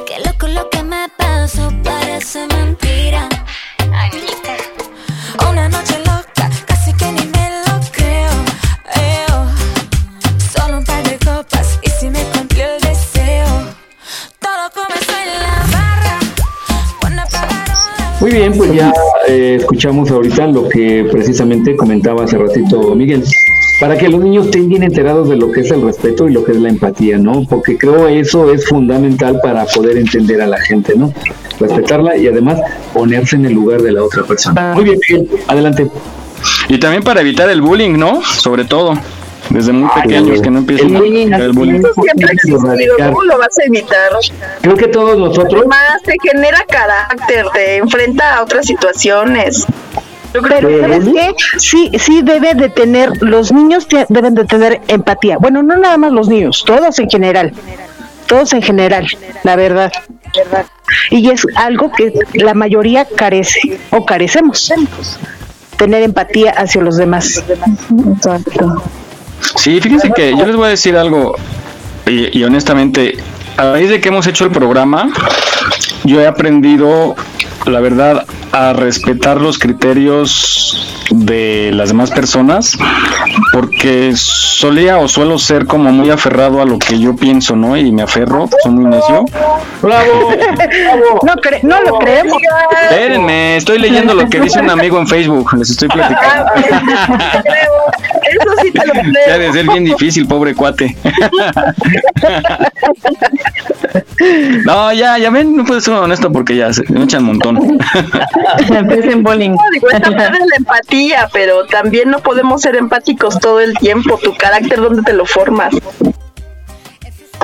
qué loco lo que me pasó, parece mentira. Una Muy bien, pues ya eh, escuchamos ahorita lo que precisamente comentaba hace ratito Miguel. Para que los niños estén bien enterados de lo que es el respeto y lo que es la empatía, ¿no? Porque creo eso es fundamental para poder entender a la gente, ¿no? Respetarla y además ponerse en el lugar de la otra persona. Muy bien, Miguel, adelante. Y también para evitar el bullying, ¿no? Sobre todo. Desde muy pequeños que no empiecen a el bullying. Eso siempre ha existido, ¿cómo lo vas a evitar? Creo que todos nosotros. Además, te genera carácter, te enfrenta a otras situaciones. Pero ¿sabes qué? Sí, sí debe de tener, los niños deben de tener empatía. Bueno, no nada más los niños, todos en general. Todos en general, la verdad. Y es algo que la mayoría carece o carecemos. Tener empatía hacia los demás. Exacto. Sí, fíjense que yo les voy a decir algo y, y honestamente, a raíz de que hemos hecho el programa, yo he aprendido, la verdad, a respetar los criterios de las demás personas, porque solía o suelo ser como muy aferrado a lo que yo pienso, ¿no? Y me aferro, soy muy necio. ¡Bravo! No, cre- no lo creemos. Espérenme, estoy leyendo lo que dice un amigo en Facebook, les estoy platicando. Eso sí te lo creo. Ya de ser bien difícil, pobre cuate. No, ya, ya ven, no puedo ser honesto porque ya se me echan un montón. Empiecen bullying. No, digo, esta parte es la empatía, pero también no podemos ser empáticos todo el tiempo. Tu carácter, ¿dónde te lo formas?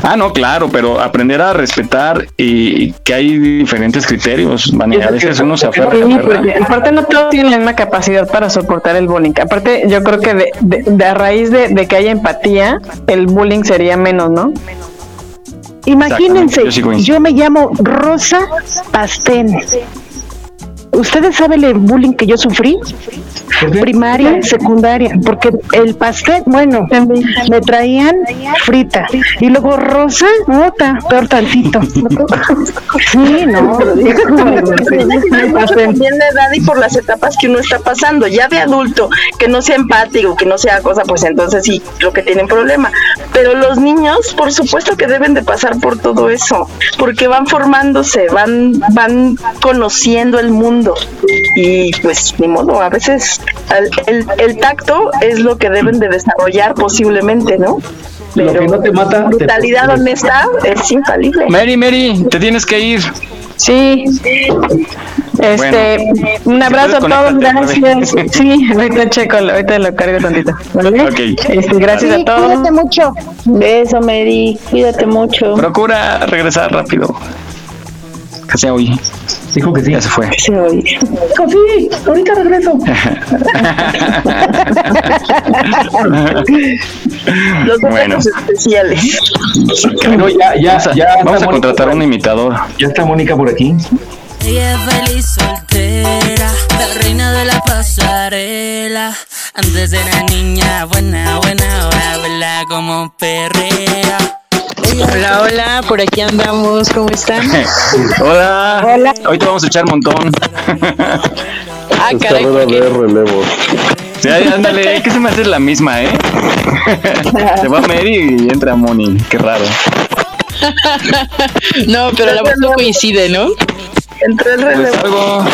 Ah, no, claro, pero aprender a respetar y que hay diferentes criterios, Vania, a veces uno se aferra. Sí, ¿verdad? porque aparte no todos tienen la misma capacidad para soportar el bullying. Aparte, yo creo que de, de- de a raíz de, de que haya empatía, el bullying sería menos, ¿no? Imagínense, yo sí yo me llamo Rosa Pastén. ¿Ustedes saben el bullying que yo sufrí? Primaria, secundaria, porque el pastel, bueno, me traían frita y luego rosa, nota, peor tantito. Sí, no. También la edad y por las etapas que uno está pasando. Ya de adulto, que no sea empático, que no sea cosa, pues entonces sí, lo que tienen problema. Pero los niños, por supuesto que deben de pasar por todo eso, porque van formándose, van, van conociendo el mundo. Y pues ni modo, a veces el, el- el tacto es lo que deben de desarrollar posiblemente, ¿no? Lo que no te mata, te brutalidad pone. honesta es infalible. Mary, Mary, te tienes que ir. Sí. Este, un abrazo a todos, gracias. Sí, ahorita checo, ahorita lo cargo tantito. ¿vale? Ok. Este, gracias Sí, a todos. cuídate mucho. Beso, Mary. Cuídate mucho. Procura regresar rápido. Que sea hoy. Dijo que sí. Ya se fue. Sí, ahorita regreso. Los Bueno. especiales. Bueno, ya, ya, Vamos a, ya. vamos a contratar Mónica un imitador. Ya está Mónica por aquí. Ella es feliz soltera, la reina de la pasarela. Antes era niña buena, buena, ahora vela como perrea. Hola, hola, por aquí andamos, ¿cómo están? Hola. Hola. Hoy te vamos a echar montón. Ah, caray, de relevo. Sí, ándale, que se me hace la misma, ¿eh? Se va Mary y entra Moni. Qué raro. no, pero la voz no coincide, ¿no? Entre el Pues relevo. algo.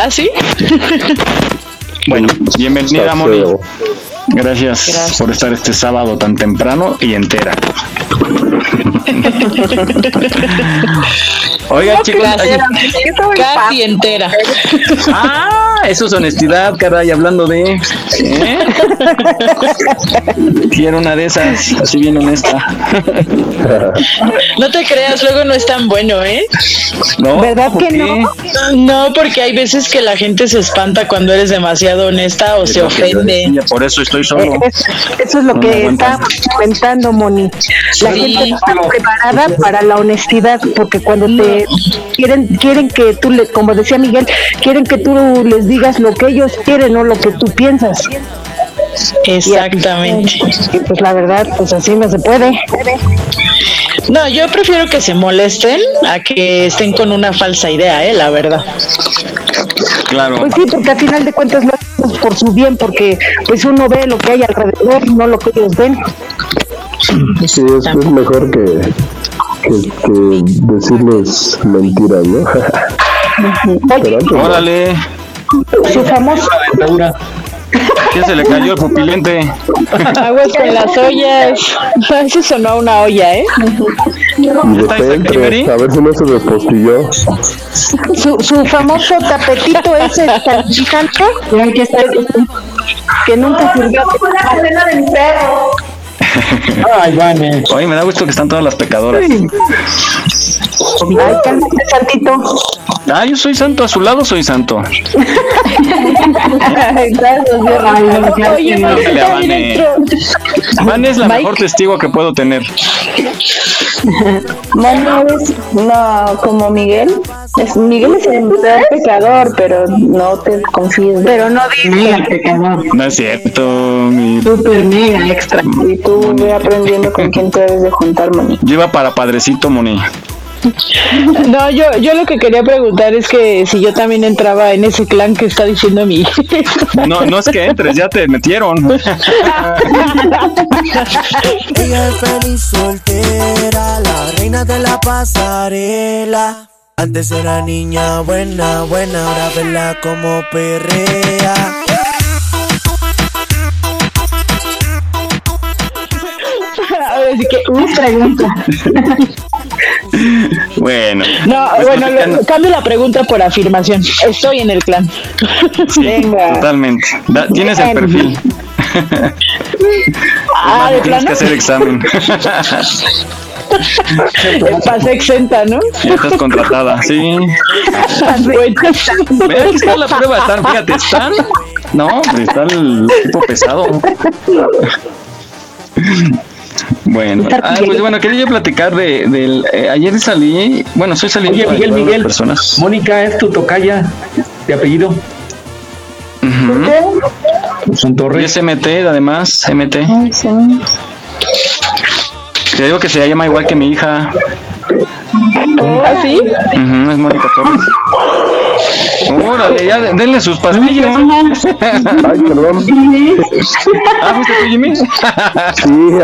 ¿Ah, sí? Bueno, bienvenida, Moni. Gracias, Gracias. por estar este sábado tan temprano y entera. Oiga, chicos. Casi, entera. Ah, eso es honestidad, caray, hablando de. ¿eh? Quiero una de esas, así bien honesta. No te creas, luego no es tan bueno, ¿eh? ¿No? ¿Verdad ¿Por que qué? no? No, porque hay veces que la gente se espanta cuando eres demasiado honesta o Es se ofende. Por eso estoy solo. Es- eso es lo No que aguantan. está comentando, Moni. La Sí. gente no está preparada para la honestidad, porque cuando te quieren, quieren que tú, le, como decía Miguel, quieren que tú les digas lo que ellos quieren, no lo que tú piensas. Exactamente. Y pues la verdad, pues así no se puede. No, yo prefiero que se molesten a que estén con una falsa idea, ¿eh? La verdad. Claro. Pues sí, porque al final de cuentas lo hacemos por su bien, porque pues uno ve lo que hay alrededor, no lo que ellos ven. Sí, es, es mejor que, que, que decirles mentiras, no. Órale. Su famoso, ¿Quién se le cayó el pupilente? Aguas con las ollas. Eso sonó a una olla, ¿eh? Depende, a ver si no se despostilló. Su, su famoso tapetito ese salpicante que, está- que nunca sirvió. Ay, Vane. Oye, me da gusto que están todas las pecadoras. Ay, cálmate, santito. Ah, yo soy santo, a su lado soy santo. Vane es la mejor testigo que puedo tener. No, no es, no, como Miguel. Es, Miguel es el peor pecador, pero no te confíes. Pero no dice pecador. No es cierto. Mi... Super mega extra. Y tú ve aprendiendo con quién te debes de juntar, Moni. Iba para padrecito, Moni. No, yo, yo lo que quería preguntar es que si yo también entraba en ese clan que está diciendo mi. No, no es que entres, ya te metieron. Ella es feliz soltera, la reina de la pasarela. Antes era niña buena, buena, ahora verla como perrea. Así que, una pregunta. Bueno. No, Pues bueno, lo- cambio la pregunta por afirmación. Estoy en el clan. Sí, totalmente. Da- tienes el perfil. Ah, de Tienes plano. que hacer examen. Pasé exenta, ¿no? Ya estás contratada, sí. Mira, aquí está la prueba, están, fíjate, están. No, está el tipo pesado. Bueno, ah, pues bueno, quería platicar de, del. eh, ayer salí, bueno, estoy saliendo Oye, Miguel, Miguel. personas. Mónica es tu tocaya de apellido. Son Y es MT, además, MT. Te digo que se llama igual que mi hija. ¿Ah, sí? Ujú, es Mónica Torres. Órale, ya de- denle sus pastillas. Ay, perdón. Ah, ¿fuiste tú, Jimmy? Sí,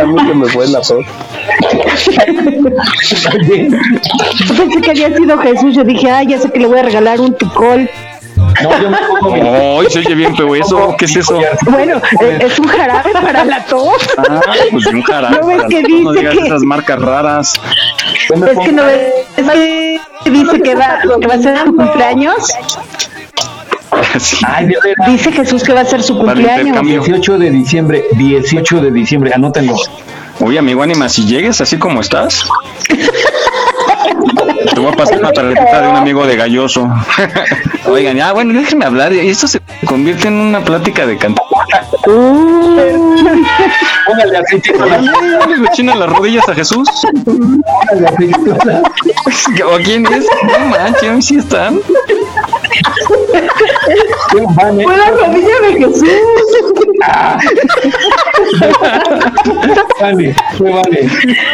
a mí se me fue la tos. Pensé que había sido Jesús. Yo dije, ay, ya sé que le voy a regalar un tucol. Ay, se oye bien feo eso. ¿Qué es eso? Bueno, eh, es un jarabe para la tos. Ah, pues un jarabe. ¿No ves que tos, no dice digas que- esas marcas raras. Es que no ves es que dice que va, que va a ser su cumpleaños. Dice Jesús que va a ser su cumpleaños. intercambio. 18 de diciembre, 18 de diciembre, anótenlo. Oye, amigo Anima, si llegues así como estás, te voy a pasar una tarjetita de un amigo de Galloso. Oigan, ya, bueno, déjenme hablar. Y esto se convierte en una plática de canto. Póngale aceite con la ¿Le rechinan las rodillas a Jesús? póngale la- ¿O quién es? No manches, sí están. Vane. Fue la rodilla de Jesús. Vale, fue vale.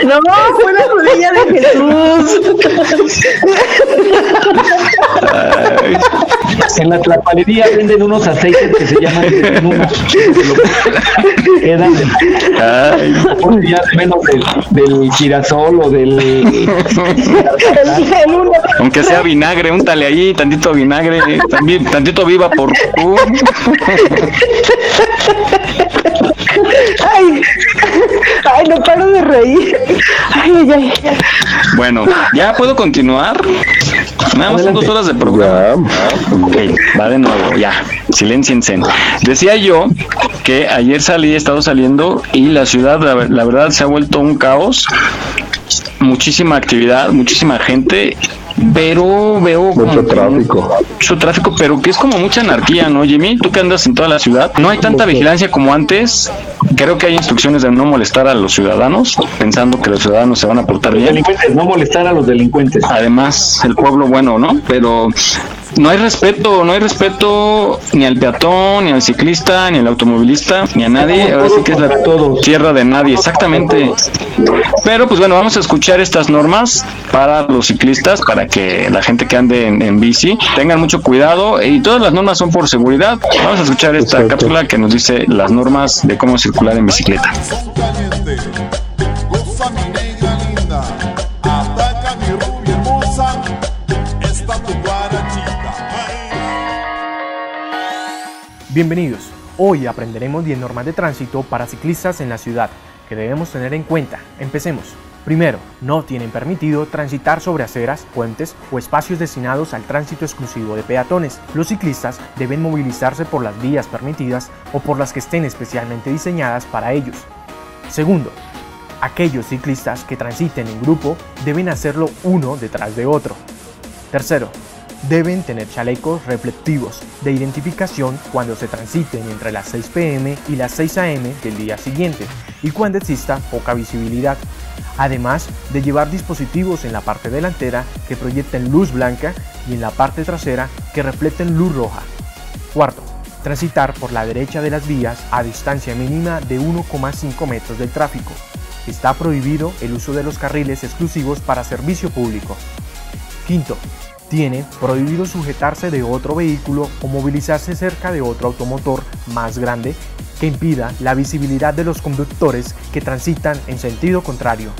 No, fue la rodilla de Jesús. Ay, En la tlapalería venden unos aceites que se llaman. Quedan ya menos del, del girasol o del. El uno. Aunque sea vinagre, úntale ahí, tantito vinagre, también, tantito viva por ay, no paro de reír. Ay, ay, ay. Bueno, ¿ya puedo continuar? Nada más son dos horas de programa. Ok, va de nuevo, ya. Silenciense. Decía yo que ayer salí, he estado saliendo y la ciudad, la, la verdad, se ha vuelto un caos. Muchísima actividad, muchísima gente, pero veo Mucho tráfico. mucho tráfico, pero que es como mucha anarquía, ¿no, Jimmy? Tú que andas en toda la ciudad, no hay tanta vigilancia como antes. Creo que hay instrucciones de no molestar a los ciudadanos, pensando que los ciudadanos se van a portar bien. Delincuentes, no molestar a los delincuentes. Además, el pueblo bueno, ¿no? Pero no hay respeto, no hay respeto ni al peatón, ni al ciclista, ni al automovilista, ni a nadie. Ahora sí que es la tierra de nadie, exactamente. Pero pues bueno, vamos a escuchar estas normas para los ciclistas, para que la gente que ande en, en bici tengan mucho cuidado y todas las normas son por seguridad. Vamos a escuchar esta cápsula que nos dice las normas de cómo circular en bicicleta. Bienvenidos. Hoy aprenderemos 10 normas de tránsito para ciclistas en la ciudad que debemos tener en cuenta. Empecemos. Primero, no tienen permitido transitar sobre aceras, puentes o espacios destinados al tránsito exclusivo de peatones. Los ciclistas deben movilizarse por las vías permitidas o por las que estén especialmente diseñadas para ellos. Segundo, aquellos ciclistas que transiten en grupo deben hacerlo uno detrás de otro. Tercero, deben tener chalecos reflectivos de identificación cuando se transiten entre las 6 pm y las 6 am del día siguiente y cuando exista poca visibilidad además de llevar dispositivos en la parte delantera que proyecten luz blanca y en la parte trasera que reflejen luz roja. Cuarto, transitar por la derecha de las vías a distancia mínima de 1,5 metros del tráfico. Está prohibido el uso de los carriles exclusivos para servicio público. Quinto, tiene prohibido sujetarse de otro vehículo o movilizarse cerca de otro automotor más grande que impida la visibilidad de los conductores que transitan en sentido contrario.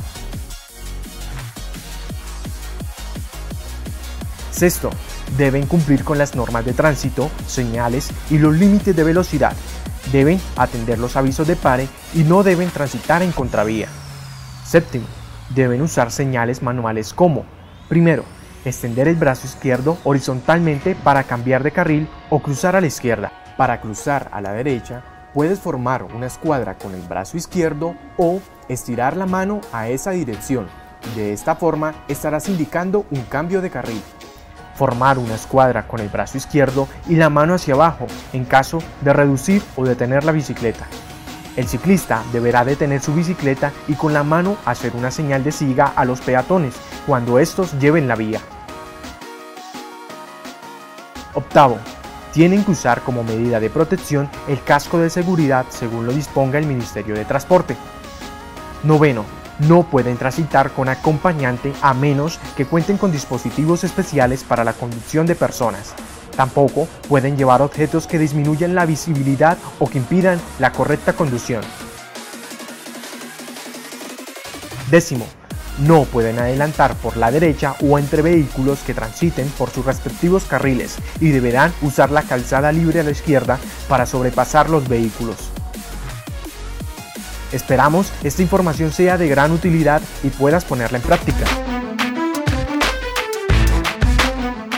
Sexto, deben cumplir con las normas de tránsito, señales y los límites de velocidad. Deben atender los avisos de pare y no deben transitar en contravía. Séptimo, deben usar señales manuales como, primero, extender el brazo izquierdo horizontalmente para cambiar de carril o cruzar a la izquierda. Para cruzar a la derecha, puedes formar una escuadra con el brazo izquierdo o estirar la mano a esa dirección. De esta forma estarás indicando un cambio de carril. Formar una escuadra con el brazo izquierdo y la mano hacia abajo en caso de reducir o detener la bicicleta. El ciclista deberá detener su bicicleta y con la mano hacer una señal de siga a los peatones cuando estos lleven la vía. Octavo, tienen que usar como medida de protección el casco de seguridad según lo disponga el Ministerio de Transporte. Noveno, no pueden transitar con acompañante a menos que cuenten con dispositivos especiales para la conducción de personas. Tampoco pueden llevar objetos que disminuyan la visibilidad o que impidan la correcta conducción. Décimo, no pueden adelantar por la derecha o entre vehículos que transiten por sus respectivos carriles y deberán usar la calzada libre a la izquierda para sobrepasar los vehículos. Esperamos esta información sea de gran utilidad y puedas ponerla en práctica.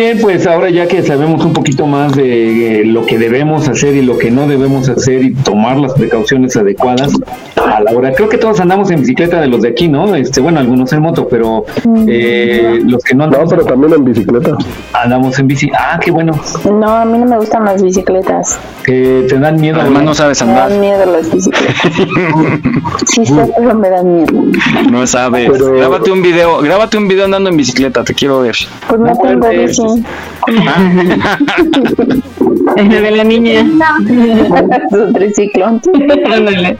Bien, pues ahora ya que sabemos un poquito más de eh, lo que debemos hacer y lo que no debemos hacer y tomar las precauciones adecuadas a la hora, creo que todos andamos en bicicleta de los de aquí, ¿no? Este, bueno, algunos en moto, pero eh, los que no andamos. No, pero también en bicicleta. Andamos en bici. Ah, qué bueno. No, a mí no me gustan las bicicletas. Que te dan miedo. Además no sabes Me andar. dan miedo las bicicletas. sí sé, pero me dan miedo. No sabes. Grábate un video, grábate un video andando en bicicleta, te quiero ver. Pues no tengo bici. El de la niña. Su triciclo. Ándale.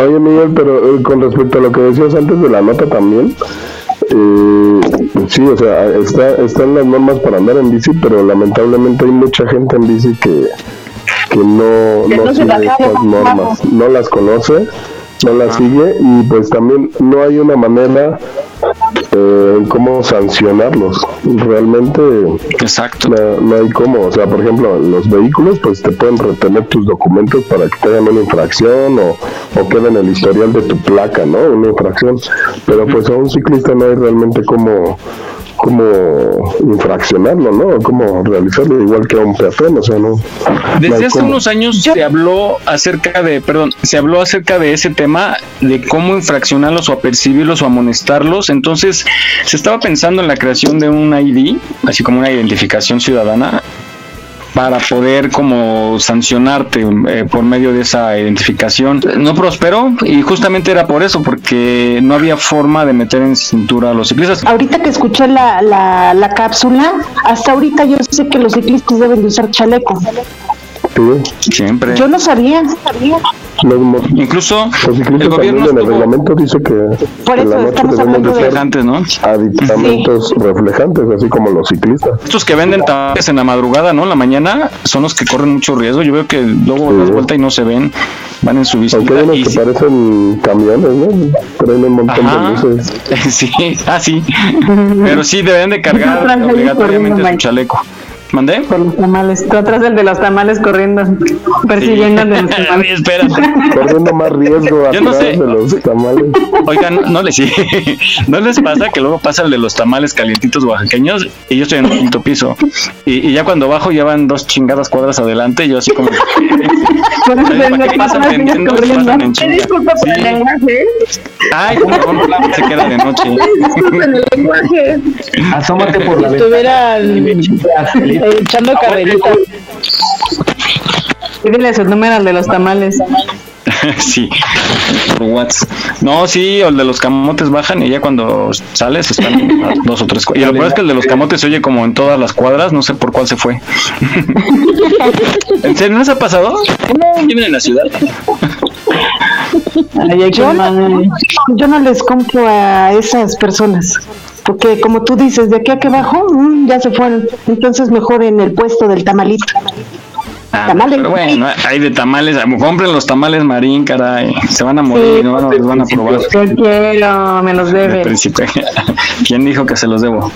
Oye, Miguel, pero eh, con respecto a lo que decías antes de la nota también, eh, sí, o sea, está, están las normas para andar en bici, pero lamentablemente hay mucha gente en bici que, que no, Que no no sigue sabe, estas normas, no las conoce, no las sigue y pues también no hay una manera eh, en cómo sancionarlos. Realmente Exacto. No, no hay cómo. O sea, por ejemplo, los vehículos pues te pueden retener tus documentos para que te hagan una infracción o, o quede en el historial de tu placa, ¿no? Una infracción. Pero pues a un ciclista no hay realmente cómo cómo infraccionarlo, ¿no? Cómo realizarlo igual que a un peatón, o sea, no. Desde hace cómo. unos años se habló acerca de, perdón, se habló acerca de ese tema de cómo infraccionarlos o apercibirlos o amonestarlos. Entonces, se estaba pensando en la creación de un ID, así como una identificación ciudadana, para poder como sancionarte eh, por medio de esa identificación. No prosperó y justamente era por eso, porque no había forma de meter en cintura a los ciclistas. Ahorita que escuché la, la, la cápsula, hasta ahorita yo sé que los ciclistas deben de usar chaleco. Siempre. Yo no sabía. Incluso Los ciclistas el gobierno en el reglamento dice que Por en eso la noche estamos hablando de- Reflejantes, ¿no? aditamentos reflejantes, así como los ciclistas. Estos que venden tamales en la madrugada, ¿no? En la mañana, son los que corren mucho riesgo. Yo veo que luego das vuelta y no se ven, van en su Aunque bicicleta. hay unos y que parecen camiones, ¿no? Traen un montón Ajá. de luces. Sí, ah, sí. Pero sí deben de cargar obligatoriamente su chaleco. ¿Mandé? Por los tamales. Tú atrás del de los tamales corriendo, persiguiendo al de los Ay, tamales. espérate. Corriendo más riesgo Yo no atrás sé. de los tamales. Oigan, no les, sí, no les pasa que luego pasa el de los tamales calientitos oaxaqueños y yo estoy en un quinto piso y, y ya cuando bajo ya van dos chingadas cuadras adelante y yo así como ¿para qué pasan pasan vendiendo? corriendo. Pasan en chinga. Disculpa por el Sí. lenguaje. ay perdón, se queda de noche Disculpen el lenguaje. Asómate por la ventana. Estuvieran echando carrerita. Pídele su número al de los tamales. sí por WhatsApp no sí o el de los camotes bajan y ya cuando sales están a dos o tres y lo peor es que el de los camotes se oye como en todas las cuadras no sé por cuál se fue ¿en serio no les ha pasado? ¿cómo viven en la ciudad? Yo no, yo no les compro a esas personas. Porque como tú dices, de aquí a que bajo, mm, ya se fueron. Entonces mejor en el puesto del tamalito. Ah, Tamales. Pero bueno, hay de tamales, compren los tamales marín, caray. Se van a morir, no van a, los van a probar. Yo quiero, me los De debe. ¿Quién dijo que se los debo?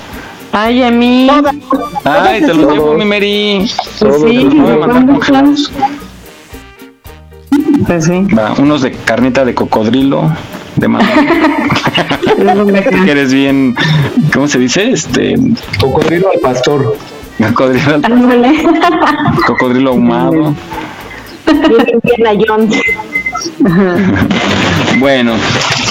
Ay, a mí. Ay, te los llevo, mi Mary. Pues sí, Los voy a mandar ¿dónde congelados. Pues sí. Va, unos de carnita de cocodrilo, de mango. que eres bien, ¿cómo se dice? Este, Cocodrilo al pastor. cocodrilo, Ándale. cocodrilo ahumado. Indiana Jones. Bueno,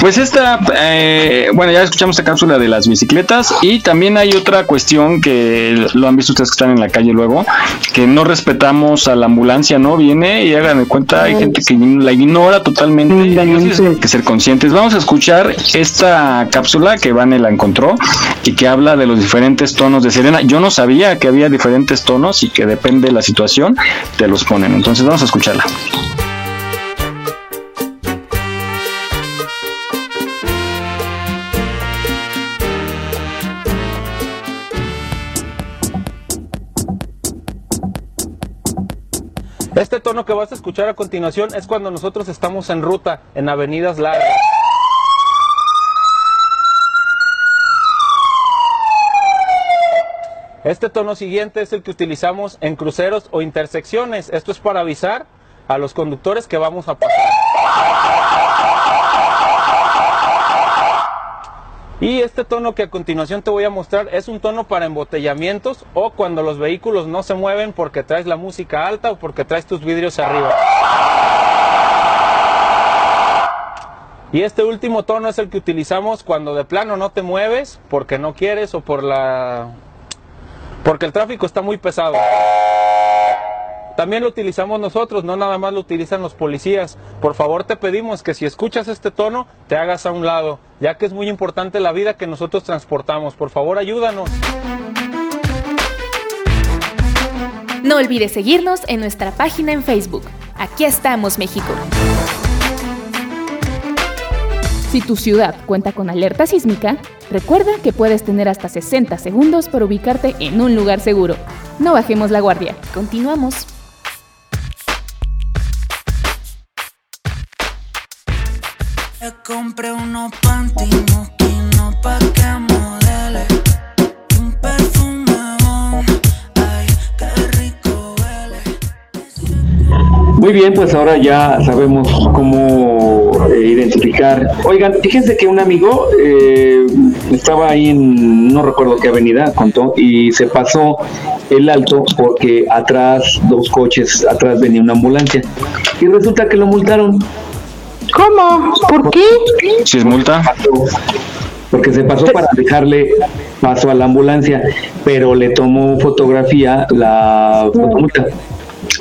pues esta, eh, bueno, ya escuchamos esta cápsula de las bicicletas y también hay otra cuestión que lo han visto ustedes que están en la calle luego, que no respetamos a la ambulancia, ¿no? Viene y hagan de cuenta, hay gente que la ignora totalmente. Y hay que ser conscientes. Vamos a escuchar esta cápsula que Vane la encontró y que habla de los diferentes tonos de sirena. Yo no sabía que había diferentes tonos y que depende de la situación te los ponen. Entonces vamos a escucharla. Este tono que vas a escuchar a continuación es cuando nosotros estamos en ruta, en avenidas largas. Este tono siguiente es el que utilizamos en cruceros o intersecciones. Esto es para avisar a los conductores que vamos a pasar. Y este tono que a continuación te voy a mostrar es un tono para embotellamientos o cuando los vehículos no se mueven porque traes la música alta o porque traes tus vidrios arriba. Y este último tono es el que utilizamos cuando de plano no te mueves porque no quieres o por la porque el tráfico está muy pesado. También lo utilizamos nosotros, no nada más lo utilizan los policías. Por favor te pedimos que si escuchas este tono te hagas a un lado, ya que es muy importante la vida que nosotros transportamos. Por favor ayúdanos. No olvides seguirnos en nuestra página en Facebook. Aquí estamos, México. Si tu ciudad cuenta con alerta sísmica, recuerda que puedes tener hasta 60 segundos para ubicarte en un lugar seguro. No bajemos la guardia. Continuamos. Compré unos panty moquino pa' que modele Un perfume ay, qué rico huele Muy bien, pues ahora ya sabemos cómo eh, identificar. Oigan, fíjense que un amigo eh, estaba ahí en, no recuerdo qué avenida, contó, y se pasó el alto porque atrás, dos coches, atrás venía una ambulancia. Y resulta que lo multaron. ¿Cómo? ¿Por qué? Si es multa. Porque se pasó para dejarle pasó a la ambulancia, pero le tomó fotografía la fotomulta.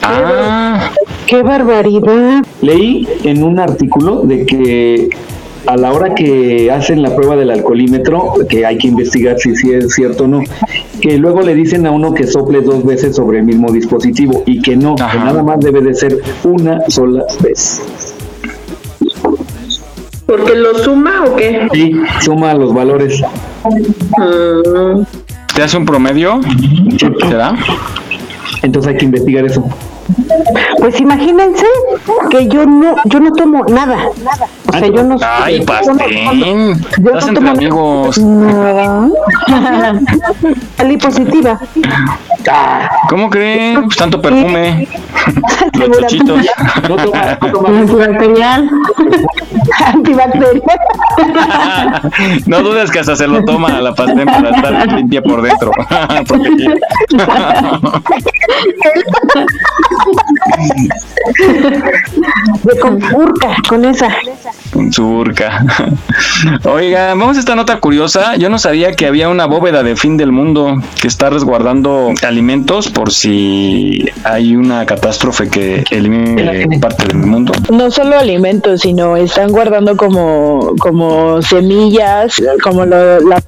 Ah, qué barbaridad. Leí en un artículo de que a la hora que hacen la prueba del alcoholímetro, que hay que investigar si, si es cierto o no, que luego le dicen a uno que sople dos veces sobre el mismo dispositivo y que no, que nada más debe de ser una sola vez. ¿Porque lo suma o qué? Sí, suma los valores. ¿Te hace un promedio? ¿Será? Entonces hay que investigar eso. Pues imagínense que yo no, yo no tomo nada. O sea, yo no. Ay, yo no- pastel. yo Estás no entre tomo amigos. Nada. Salí positiva. ¿Cómo creen? Pues tanto perfume. Los chochitos. Antibacterial. Antibacterial. No dudes que hasta se lo toma a la pastel para estar limpia por dentro. De con urca, con esa. Con su burka. Oiga, vamos a esta nota curiosa. Yo no sabía que había una bóveda de fin del mundo que está resguardando alimentos por si hay una catástrofe que elimine parte del mundo. No solo alimentos, sino están guardando como, como semillas, como lo, las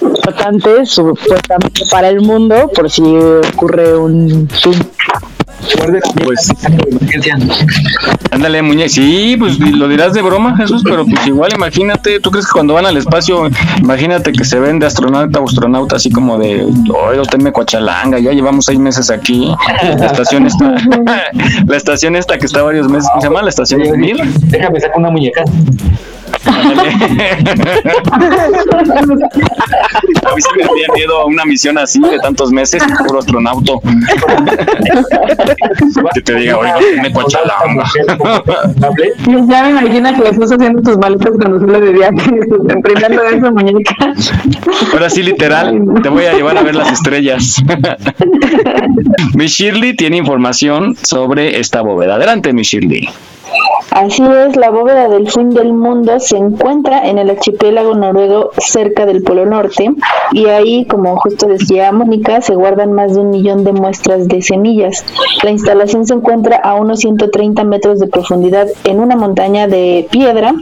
importantes supuestamente para el mundo, por si ocurre un fin. Pues, ándale, muñeca. Sí, pues lo dirás de broma, Jesús, pero pues igual imagínate, ¿tú crees que cuando van al espacio, imagínate que se ven de astronauta o astronauta así como de, oye, tenme coachalanga, ya llevamos seis meses aquí, la estación está, la estación esta que está varios meses, ¿cómo se llama? La estación Mir. Déjame sacar una muñeca. A mí sí me daría miedo a una misión así de tantos meses, puro astronauto. que te diga, oye, me cochalanga. Ya me imagino que le estás haciendo tus maletas cuando sale de viaje, imprimiendo esa muñeca. Ahora sí, literal, te voy a llevar a ver las estrellas. mi Shirley tiene información sobre esta bóveda. Adelante, mi Shirley. Así es, la bóveda del fin del mundo se encuentra en el archipiélago noruego cerca del Polo Norte y ahí, como justo decía Mónica, se guardan más de un millón de muestras de semillas. La instalación se encuentra a unos 130 metros de profundidad en una montaña de piedra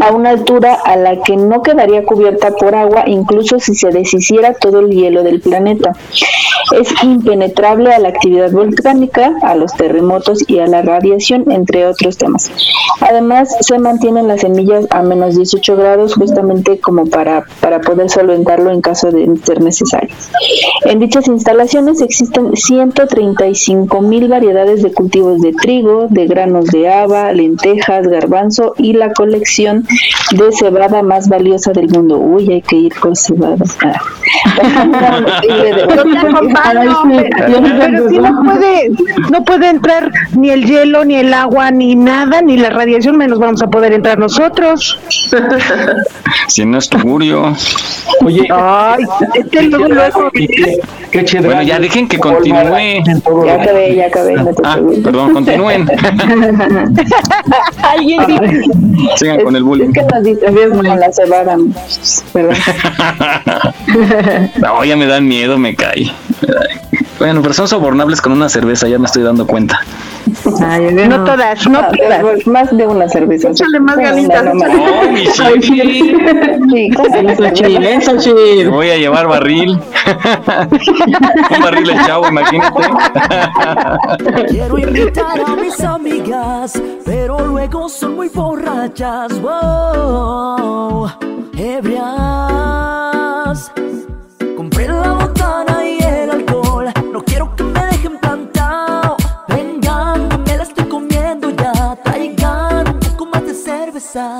a una altura a la que no quedaría cubierta por agua incluso si se deshiciera todo el hielo del planeta. Es impenetrable a la actividad volcánica, a los terremotos y a la radiación, entre otros temas. Además, se mantienen las semillas a menos 18 grados justamente como para, para poder solventarlo en caso de ser necesario. En dichas instalaciones existen 135 mil variedades de cultivos de trigo, de granos de haba, lentejas, garbanzo y la colección de cebada más valiosa del mundo. Uy, hay que ir por cebada. Pero si no puede, no puede entrar ni el hielo, ni el agua, ni nada, ni la radiación, menos vamos a poder entrar nosotros. Si no es tugurio. Oye, Ay, este luego, luego. qué chévere. Bueno, ya dejen que continúe. Ya acabé, ya acabé. no te Ah, perdón, continúen. Alguien Sigan con el bullying. Es que nos distraemos con la cebada. Perdón. No, ya me dan miedo, me cae. Bueno, pero son sobornables con una cerveza, ya me estoy dando cuenta. No todas, no todas. Más de una cerveza. Échale más ganitas. no, no, Oh. Voy a llevar barril. Un barril el chavo, imagínate. Quiero invitar a mis amigas, pero luego son muy borrachas. Wow, ebrias. Compré la botana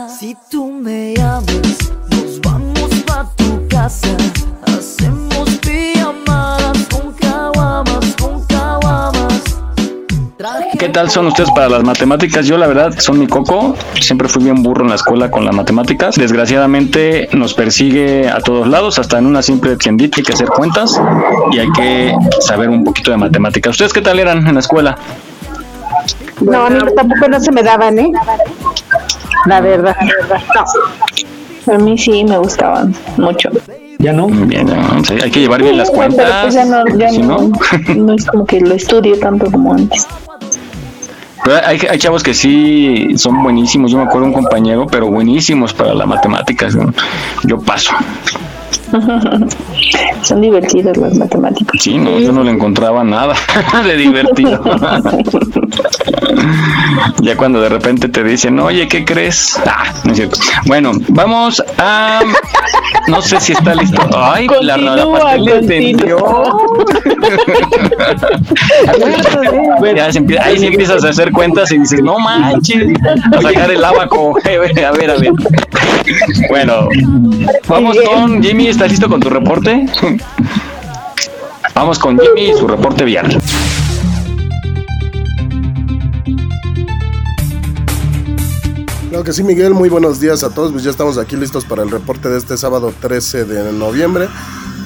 Si tú me llamas, nos vamos pa' tu casa. Hacemos pijamadas con con caguamas. ¿Qué tal son ustedes para las matemáticas? Yo la verdad son mi coco. Siempre fui bien burro en la escuela con las matemáticas. Desgraciadamente nos persigue a todos lados, hasta en una simple tiendita hay que hacer cuentas y hay que saber un poquito de matemáticas. ¿Ustedes qué tal eran en la escuela? No, a mí tampoco no se me daban, ¿eh? La verdad. A mí sí me gustaban mucho. Ya no. Bien, no, sí, hay que llevar bien las Pero pues cuentas. ya no, ya si no, no es como que lo estudie tanto como antes. Pero hay, hay chavos que sí son buenísimos. Yo me acuerdo de un compañero, pero buenísimos para las matemáticas. ¿no? Yo paso. Son divertidas las matemáticas. Sí, no, yo no le encontraba nada de divertido. ya cuando de repente te dicen, oye, ¿qué crees? Ah, no es cierto. Bueno, vamos a. No sé si está listo. Ay, la, la, pastel entendió. Ya se empie- ahí sí empiezas a hacer cuentas y dices, no manches, a sacar el abaco. A ver, a ver. Bueno, vamos con Jimmy. ¿Estás listo con tu reporte? Vamos con Jimmy y su reporte vial. Claro que sí, Miguel, muy buenos días a todos. Pues ya estamos aquí listos para el reporte de este sábado 13 de noviembre.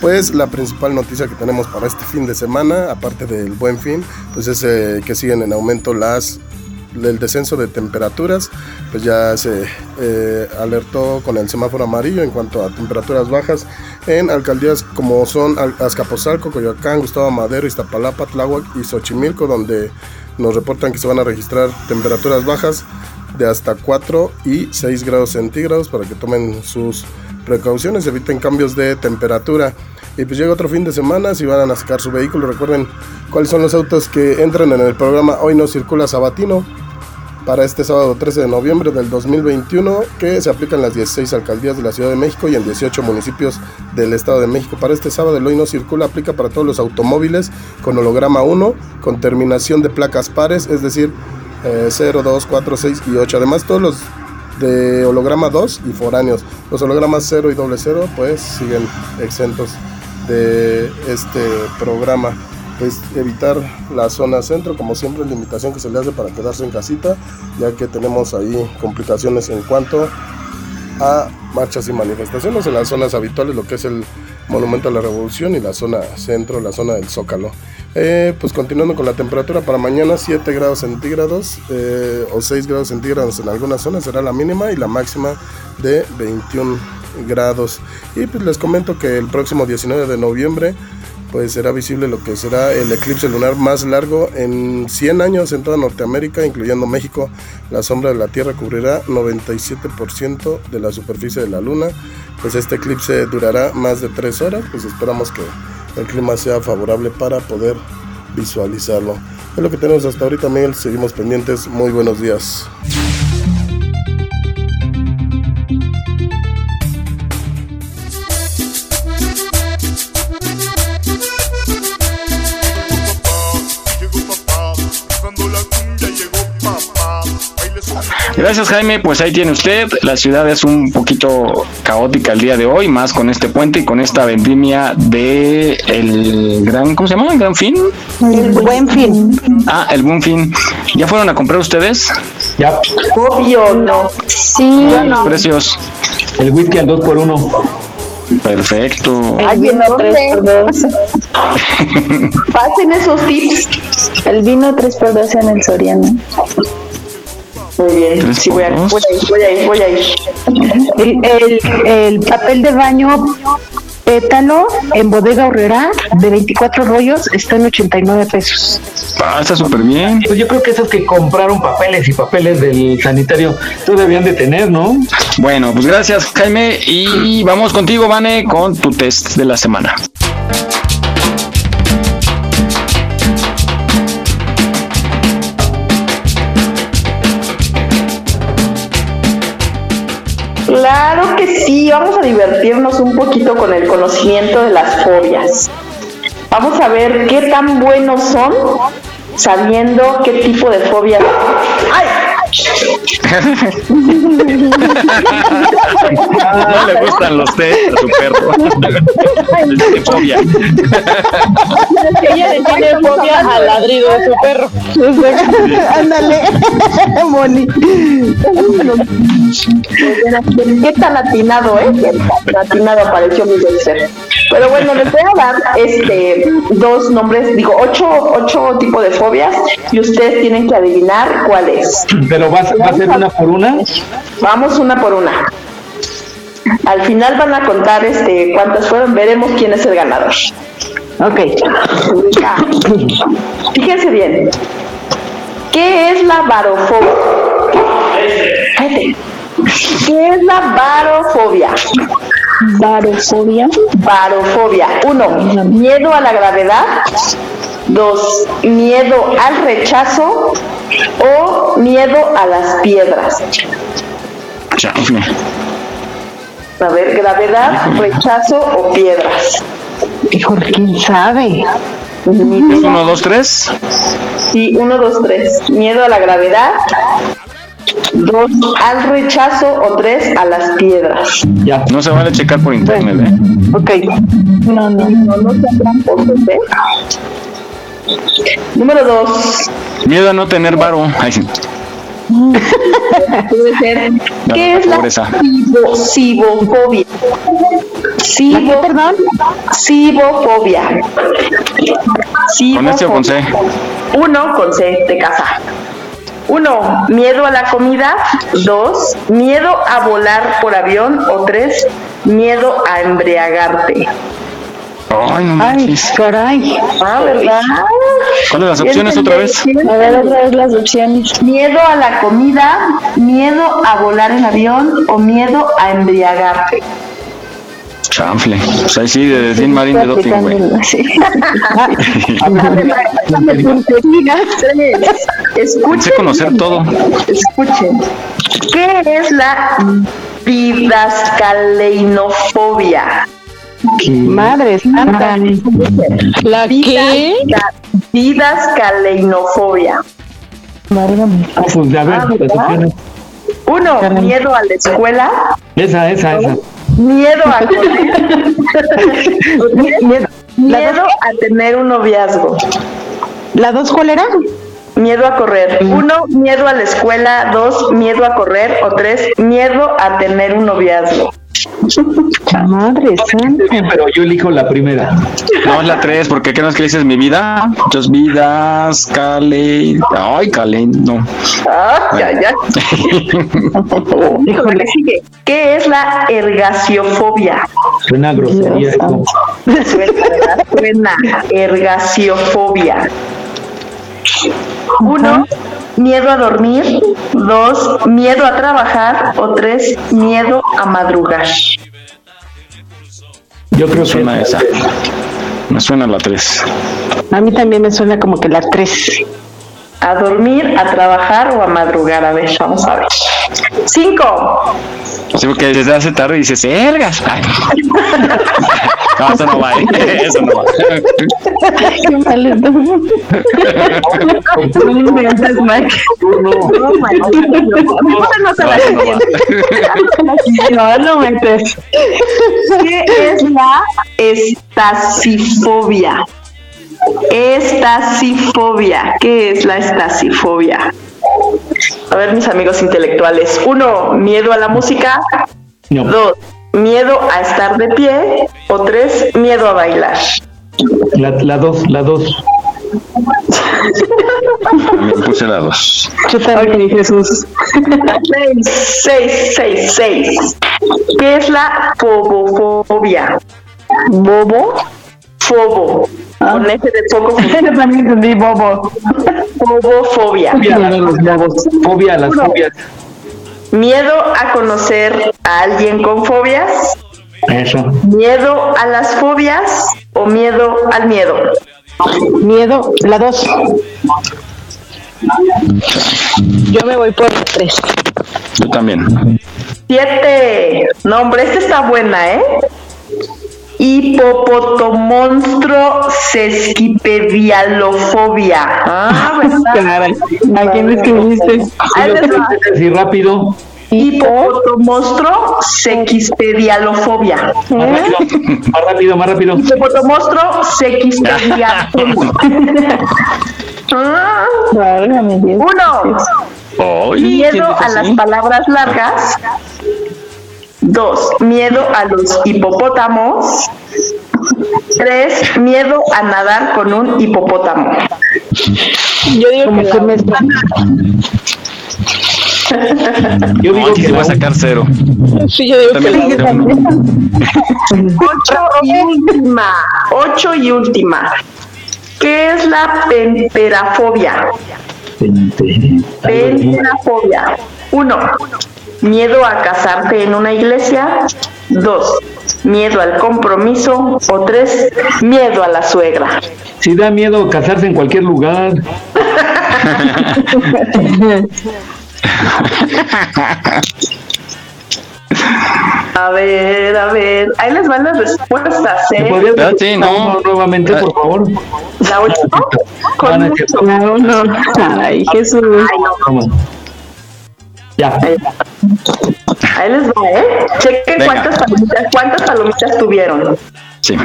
Pues la principal noticia que tenemos para este fin de semana, aparte del buen fin, pues es eh, que siguen en aumento las el descenso de temperaturas, pues ya se eh, alertó con el semáforo amarillo en cuanto a temperaturas bajas en alcaldías como son Al- Azcapotzalco, Coyoacán, Gustavo Madero, Iztapalapa, Tláhuac y Xochimilco, donde nos reportan que se van a registrar temperaturas bajas de hasta 4 y 6 grados centígrados para que tomen sus precauciones, eviten cambios de temperatura. Y pues llega otro fin de semana, si van a sacar su vehículo, recuerden cuáles son los autos que entran en el programa Hoy no circula Sabatino para este sábado 13 de noviembre del 2021 que se aplican las 16 alcaldías de la Ciudad de México y en 18 municipios del Estado de México. Para este sábado el hoy no circula aplica para todos los automóviles con holograma 1 con terminación de placas pares, es decir, eh, 0, 2, 4, 6 y 8. Además todos los de holograma 2 y foráneos. Los hologramas 0 y doble 0 pues siguen exentos de este programa. Pues evitar la zona centro, como siempre, la invitación que se le hace para quedarse en casita, ya que tenemos ahí complicaciones en cuanto a marchas y manifestaciones en las zonas habituales, lo que es el Monumento a la Revolución y la zona centro, la zona del Zócalo. Eh, pues continuando con la temperatura para mañana, 7 grados centígrados eh, o 6 grados centígrados en algunas zonas será la mínima y la máxima de 21 grados. Y pues les comento que el próximo 19 de noviembre pues será visible lo que será el eclipse lunar más largo en 100 años en toda Norteamérica, incluyendo México. La sombra de la Tierra cubrirá 97% de la superficie de la Luna. Pues este eclipse durará más de 3 horas, pues esperamos que el clima sea favorable para poder visualizarlo. Es lo que tenemos hasta ahorita, Miguel. Seguimos pendientes. Muy buenos días. Gracias Jaime, pues ahí tiene usted. La ciudad es un poquito caótica el día de hoy, más con este puente y con esta vendimia de el gran, ¿cómo se llama? ¿El gran fin? El buen fin. Ah, el buen fin. ¿Ya fueron a comprar ustedes? Ya. Obvio, no. Sí, Los precios. El whisky al 2 por 1 Perfecto. El vino 3 por 2 Pasen esos tips. El vino 3 por 2 en el Soriano. Muy bien. Sí, voy a, voy a ir, voy a ir, voy a ir. El, el, el papel de baño pétalo en bodega horrera de 24 rollos está en 89 pesos. Ah, está súper bien. Pues yo creo que esos que compraron papeles y papeles del sanitario todavía de tener, ¿no? Bueno, pues gracias Jaime y vamos contigo, Vane, con tu test de la semana. Claro que sí, vamos a divertirnos un poquito con el conocimiento de las fobias. Vamos a ver qué tan buenos son sabiendo qué tipo de fobias. ¡Ay! No le gustan los test a su perro. De fobia. Ella le tiene fobia al ladrido de su perro. Ándale, Moni. Qué tan atinado, ¿eh? Qué tan atinado apareció mi ser. Pero bueno, les voy a dar este dos nombres, digo, ocho, ocho tipos de fobias y ustedes tienen que adivinar cuál es. Pero va, a- va a ser una por una. Vamos una por una. Al final van a contar este cuántas fueron, veremos quién es el ganador. Ok. Ya. Fíjense bien. ¿Qué es la varofobia? ¿Qué es la varofobia? Varofobia. Varofobia. Uno, miedo a la gravedad. Dos, miedo al rechazo o miedo a las piedras. A ver, gravedad, rechazo o piedras. ¿quién sabe? ¿Es uno, dos, tres? Sí, uno, dos, tres. Miedo a la gravedad. Dos, al rechazo o tres, a las piedras. Ya. No se vale checar por internet, ¿eh? Ok. No, no, no, no sean tramposos, ¿eh? Número dos. Miedo a no tener varo. Ay, sí. Puede ser. La ¿Qué es la pobreza. cibo- cibofobia? Cibo, perdón? Cibofobia. ¿Con este o con C? Uno, con C de casa. Uno, miedo a la comida. Dos, miedo a volar por avión. O tres, miedo a embriagarte. Ay, no Ay, caray. Ah, ¿verdad? ¿Cuáles las opciones otra vez? A ver, otra vez las opciones. Miedo a la comida, miedo a volar en avión o miedo a embriagarte. Chanfle. Pues ahí sí, de Dean Marín de doping, güey. Escuchen, Pensé conocer todo. escuchen. ¿Qué es la didascaleinofobia? Madre santa. ¿La qué? Didascaleinofobia. Ah, pues, a ver, Ah. Uno, miedo a la escuela. Esa, esa, esa. Miedo a miedo, miedo a tener un noviazgo. ¿La dos cuál era? Miedo a correr. Uno, miedo a la escuela. Dos, miedo a correr. O tres, miedo a tener un noviazgo. Madre santa. Pero yo elijo la primera. No, es la 3, porque ¿qué no es que dices mi vida? Muchas vidas, Cale. Ay, Cale, no. Ah, ya, ya. Híjole, sigue. ¿Qué es la ergasiofobia? Suena grosería eso. Suena, ¿verdad? Suena. Ergasiofobia. Uno, miedo a dormir. Dos, miedo a trabajar. O tres, miedo a madrugar. Yo creo que Suena esa. Me suena la 3. A mí también me suena como que la tres. A dormir, a trabajar o a madrugar. A ver, vamos a ver. Cinco. Sí, porque desde hace tarde dices, ¡ergas! No, eso no va, ¿eh? Eso no va. Qué mal esto. No inventes, Mike. No, Mike. No la No, no metes. ¿Qué es la estasifobia? Estasifobia. ¿Qué es la estasifobia? A ver, mis amigos intelectuales. Uno, miedo a la música. No. Dos, miedo a estar de pie. O tres, miedo a bailar. La, la dos, la dos. Me puse la 2. Yo también, Jesús. Seis, seis, seis, seis. ¿Qué es la fobofobia? ¿Bobo? Fobo. Con F de foco. Yo también entendí bobo. Fobofobia. Fobia a los bobos. Fobia a las fobias. Miedo a conocer a alguien con fobias. Eso. Miedo a las fobias o miedo al miedo. Miedo, la dos. Yo me voy por tres. Yo también. Siete. No, hombre, esta está buena, ¿eh? Hipopotomonstro sesquipedialofobia. Ah, ¿verdad? Caray, ¿A quién le escribiste? Así rápido. Hipopotomonstro sequispedialofobia. Más rápido. Más rápido, más rápido. Hipopotomonstro sequispedialofobia. Ah. Uno. ¿quién Miedo a las palabras largas. Dos, miedo a los hipopótamos. Tres, miedo a nadar con un hipopótamo. Yo digo que la Yo digo que se va a sacar cero. Sí, yo digo También que. Ocho y última. Ocho y última. ¿Qué es la penterafobia? Penterafobia. Uno, miedo a casarte en una iglesia. Dos, miedo al compromiso. O tres, miedo a la suegra. Si da miedo casarse en cualquier lugar. A ver, a ver. Ahí les van las respuestas, ¿Me ¿eh? podrías Ah, sí, no. uno nuevamente, por favor? La última. Ah, Con no. No, no. Ay, Jesús. Ay, no. Ya. Ahí les va, ¿eh? Chequen Venga. cuántas palomitas, cuántas palomitas tuvieron. Sí.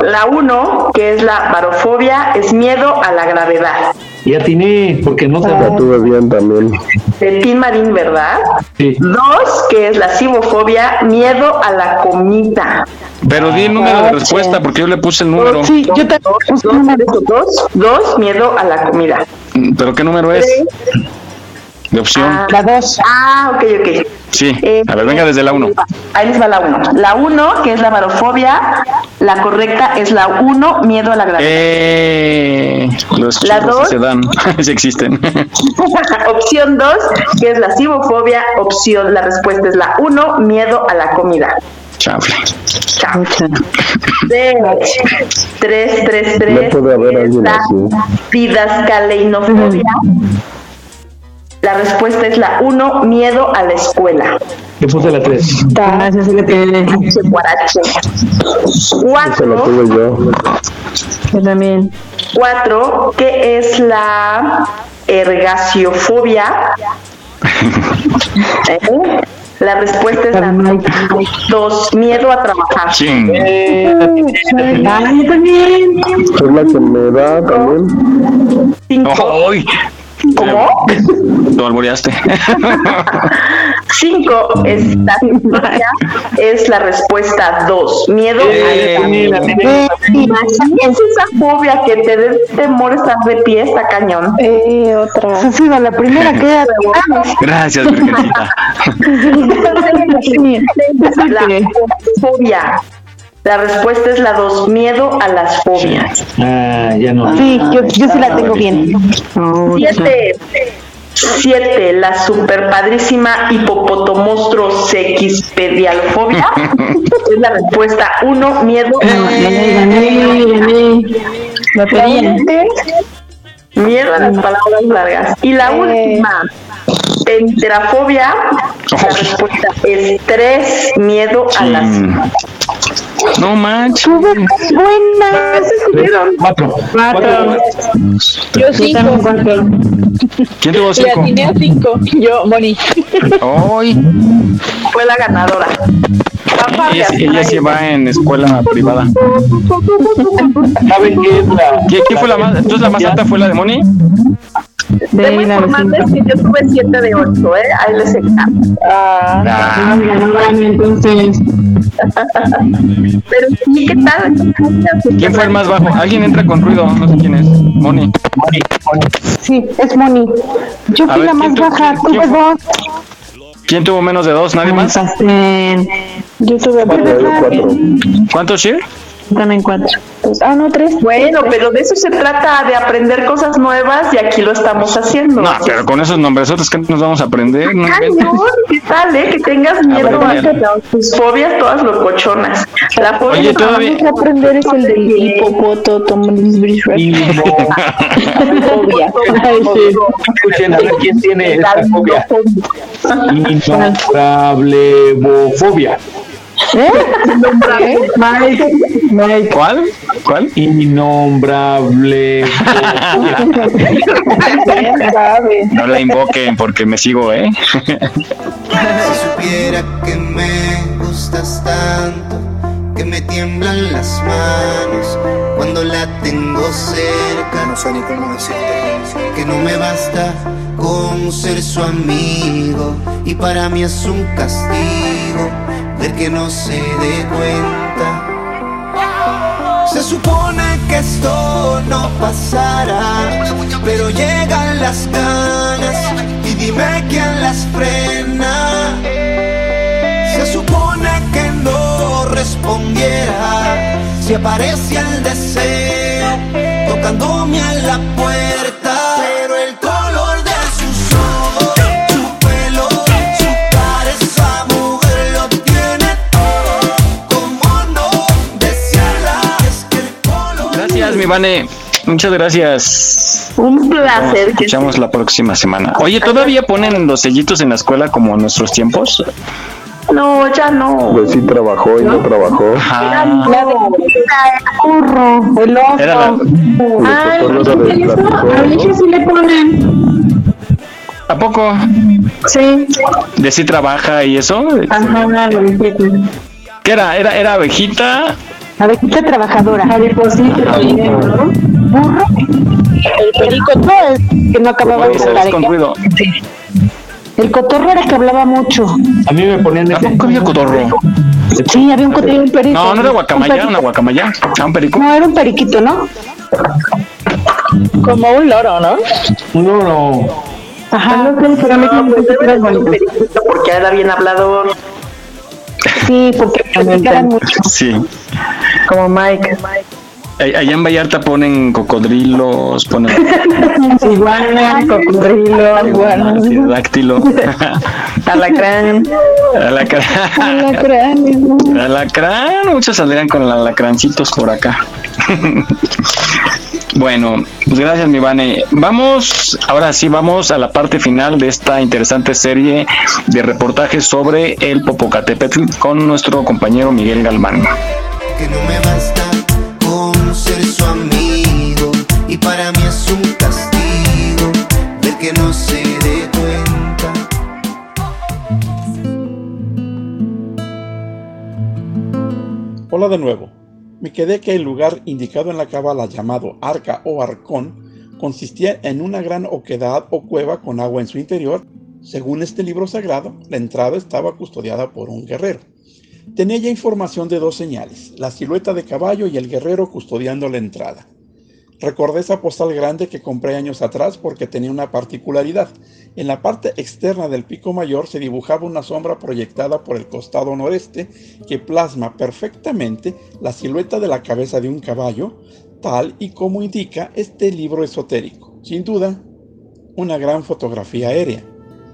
La uno, que es la barofobia, es miedo a la gravedad. Ya tiene, porque no La sabía. tuve bien también. De Tim Marín, ¿verdad? Sí. Dos, que es la cibofobia, miedo a la comida. Pero di el número de respuesta porque yo le puse el número. Sí, yo te Dos, dos, dos, dos, miedo a la comida. ¿Pero qué número es? Tres, De opción. ah, la dos. ah, ok, ok. Sí. Eh, A ver, venga desde la 1. Ahí les va la uno. La uno, que es la barofobia, la correcta es la uno, miedo a la gravedad. Eh, los La dos. sí se dan, sí existen. Opción 2, que es la cibofobia. Opción, la respuesta es la 1, miedo a la comida. Chafle. Chao. 3, 3, 3, 3. No puede haber alguien así. didascaleinofobia. La respuesta es la 1, miedo a la escuela. Yo puse la 3. Ah, esa sí la tiene. H, guarache. Esa la 4, tuve yo. Yo también. 4, que es la ergasiofobia. ¿Eh? La respuesta es la 2, miedo a trabajar. Ching. Ah, yo también. Es la que me da también. 5. ¿Cómo? Lo alboreaste. 5 es la es la respuesta 2. Miedo Eh, a la mira, Imagínense esa fobia que te dé temor estar de pie, está cañón. Eh, otra. Ha sido la primera que era Gracias, Virgencita. La fobia. La respuesta es la 2. Miedo a las fobias. Ah, ya no. Sí, yo, yo sí la tengo bien. 7. 7. La super padrísima hipopotomostro sequispedialfobia. es la respuesta 1. Miedo a La tenía. Miedo a las palabras largas. Y la última, enterafobia, la respuesta es 3. Miedo a las. No manches. Buena. Cuatro. Cuatro. Yo cinco. ¿Quién tuvo Y cinco? atiné a cinco. Yo, Moni. ¡Ay! Fue la ganadora. Ella, ella sí va en escuela privada. ¿Saben qué es la.? ¿Quién, fue la más? Entonces la más alta fue la de Moni. Debo informarles que yo tuve 7 de 8, ¿eh? Ahí les encanta. Ah, Entonces, Pero sí, ¿qué tal? ¿Quién fue el más bajo? Alguien entra con ruido, no sé quién es. Moni. Sí, es Moni. Yo fui la más ¿quién tu- baja, tuve dos. ¿Quién tuvo menos de dos? ¿Nadie más? Yo tuve Cuatro. ¿Cuántos, Shir? También cuatro. Ah, no, tres. Bueno, pero de eso se trata, de aprender cosas nuevas y aquí lo estamos haciendo. No, pero con esos nombresotes que nos vamos a aprender. No Ay, no, ¿qué tal, eh? Que tengas miedo a, ver. tus fobias todas locochonas. La fobia Oye, que todavía- vamos a aprender es el del Hipopoto, Fobia. Escuchen a ver quién tiene esta fobia. Innombrablebofobia. ¿Cuál? ¿Cuál? Innombrablebofobia. No la invoquen porque me sigo, ¿eh? Si supiera que me gustas tanto, que me tiemblan las manos cuando la tengo cerca. No sé ni cómo decirte. Que no me basta con ser su amigo y para mí es un castigo que no se dé cuenta. Se supone que esto no pasará, pero llegan las ganas y dime quién las frena. Se supone que no respondiera si aparece el deseo tocándome a la puerta. Mi Vane. Muchas gracias. Un placer. Nos escuchamos la próxima semana. Oye, ¿todavía ponen los sellitos en la escuela como en nuestros tiempos? No, ya no. Pues sí trabajó y no trabajó. Era no, era curro, el oso. Era la- Ay, de A sí le ponen. ¿A poco? Sí. ¿De sí trabaja y eso? Ajá. ¿Qué era? ¿Era, era abejita? Abejita trabajadora. Mariposita, dinero, ¿no? Burro. El perico, no, el que no acababa de hablar. ¿sabes con ruido? El cotorro era que hablaba mucho. A mí me ponían de ¿A poco había cotorro? Sí, había un cotorro, un perico. No, no era Un guacamaya, perico. una guacamaya. Ah, un perico. No, era un periquito, ¿no? Como un loro, ¿no? Un loro. Ajá. No sé, pero a mí sí me gusta el periquito porque era bien hablador. Sí, porque platicaban mucho. Sí. Como Mike. Allá en Vallarta ponen cocodrilos, ponen Iguana, cocodrilo, iguana, dáctilo, alacrán. alacrán, alacrán, muchos saldrían con el alacrancitos por acá. Bueno, pues gracias mi Vane. Vamos, ahora sí vamos a la parte final de esta interesante serie de reportajes sobre el Popocatépetl con nuestro compañero Miguel Galván. Que no me basta con ser su amigo y para mí es un castigo ver que no se dé cuenta. Hola de nuevo. Me quedé que el lugar indicado en la cábala llamado Arca o Arcón consistía en una gran oquedad o cueva con agua en su interior. Según este libro sagrado, la entrada estaba custodiada por un guerrero. Tenía ya información de dos señales, la silueta de caballo y el guerrero custodiando la entrada. Recordé esa postal grande que compré años atrás porque tenía una particularidad. En la parte externa del pico mayor se dibujaba una sombra proyectada por el costado noreste que plasma perfectamente la silueta de la cabeza de un caballo, tal y como indica este libro esotérico. Sin duda, una gran fotografía aérea.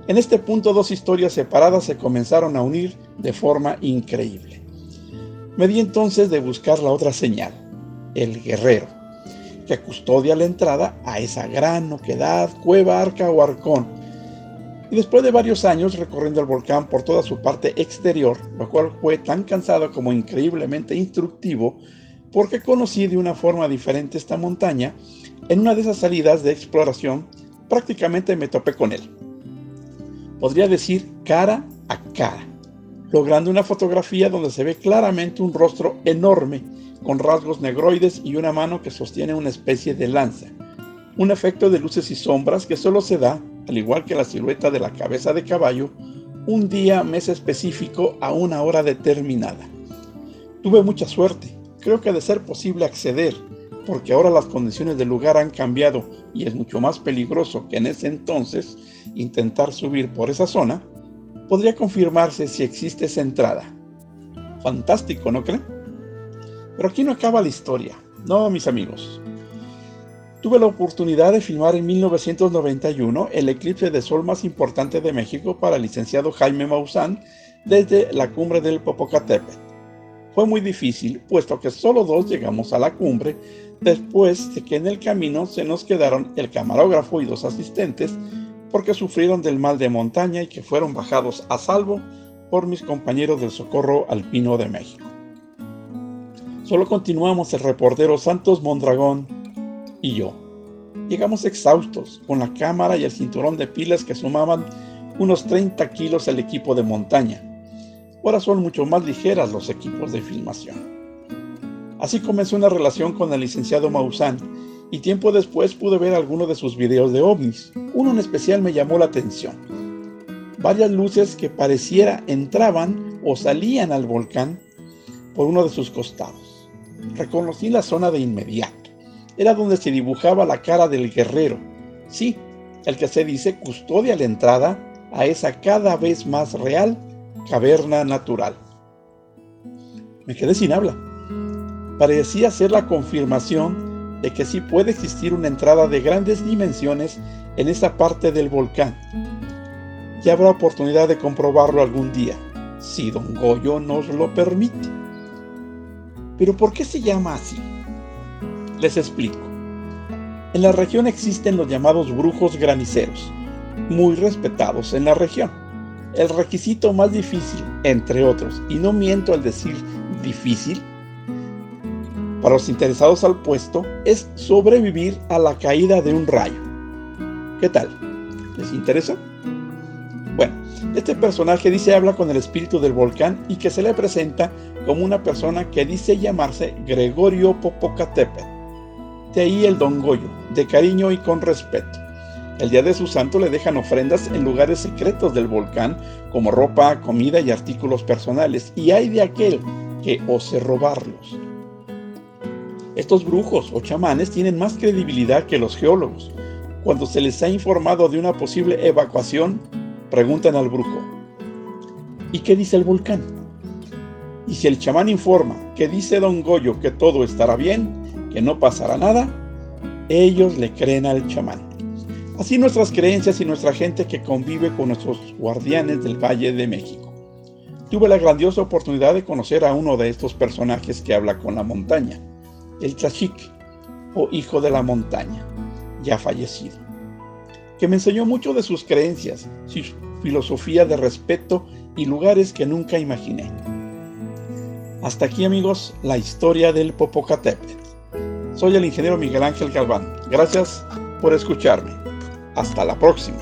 En este punto dos historias separadas se comenzaron a unir de forma increíble. Me di entonces de buscar la otra señal, el guerrero que custodia la entrada a esa gran oquedad, cueva, arca o arcón. Y después de varios años recorriendo el volcán por toda su parte exterior, lo cual fue tan cansado como increíblemente instructivo, porque conocí de una forma diferente esta montaña, en una de esas salidas de exploración prácticamente me topé con él. Podría decir cara a cara, logrando una fotografía donde se ve claramente un rostro enorme, con rasgos negroides y una mano que sostiene una especie de lanza. Un efecto de luces y sombras que solo se da, al igual que la silueta de la cabeza de caballo, un día, mes específico a una hora determinada. Tuve mucha suerte, creo que de ser posible acceder, porque ahora las condiciones del lugar han cambiado y es mucho más peligroso que en ese entonces intentar subir por esa zona, podría confirmarse si existe esa entrada. Fantástico, ¿no creen? Pero aquí no acaba la historia. No, mis amigos. Tuve la oportunidad de filmar en 1991 el eclipse de sol más importante de México para el licenciado Jaime Maussan desde la cumbre del Popocatépetl. Fue muy difícil, puesto que solo dos llegamos a la cumbre, después de que en el camino se nos quedaron el camarógrafo y dos asistentes, porque sufrieron del mal de montaña y que fueron bajados a salvo por mis compañeros del Socorro Alpino de México. Solo continuamos el reportero Santos Mondragón y yo. Llegamos exhaustos, con la cámara y el cinturón de pilas que sumaban unos 30 kilos el equipo de montaña. Ahora son mucho más ligeras los equipos de filmación. Así comenzó una relación con el licenciado Maussan y tiempo después pude ver algunos de sus videos de ovnis. Uno en especial me llamó la atención. Varias luces que pareciera entraban o salían al volcán por uno de sus costados. Reconocí la zona de inmediato. Era donde se dibujaba la cara del guerrero. Sí, el que se dice custodia la entrada a esa cada vez más real caverna natural. Me quedé sin habla. Parecía ser la confirmación de que sí puede existir una entrada de grandes dimensiones en esa parte del volcán. Ya habrá oportunidad de comprobarlo algún día, si don Goyo nos lo permite. Pero ¿por qué se llama así? Les explico. En la región existen los llamados brujos graniceros, muy respetados en la región. El requisito más difícil, entre otros, y no miento al decir difícil, para los interesados al puesto, es sobrevivir a la caída de un rayo. ¿Qué tal? ¿Les interesa? Bueno, este personaje dice habla con el espíritu del volcán y que se le presenta como una persona que dice llamarse Gregorio Popocatépetl. De el Don Goyo, de cariño y con respeto. El día de su santo le dejan ofrendas en lugares secretos del volcán, como ropa, comida y artículos personales, y hay de aquel que ose robarlos. Estos brujos o chamanes tienen más credibilidad que los geólogos. Cuando se les ha informado de una posible evacuación, preguntan al brujo, ¿y qué dice el volcán? Y si el chamán informa que dice don Goyo que todo estará bien, que no pasará nada, ellos le creen al chamán. Así nuestras creencias y nuestra gente que convive con nuestros guardianes del Valle de México. Tuve la grandiosa oportunidad de conocer a uno de estos personajes que habla con la montaña, el Tlachique, o hijo de la montaña, ya fallecido, que me enseñó mucho de sus creencias, su filosofía de respeto y lugares que nunca imaginé. Hasta aquí amigos, la historia del Popocatépetl. Soy el ingeniero Miguel Ángel Galván. Gracias por escucharme. Hasta la próxima.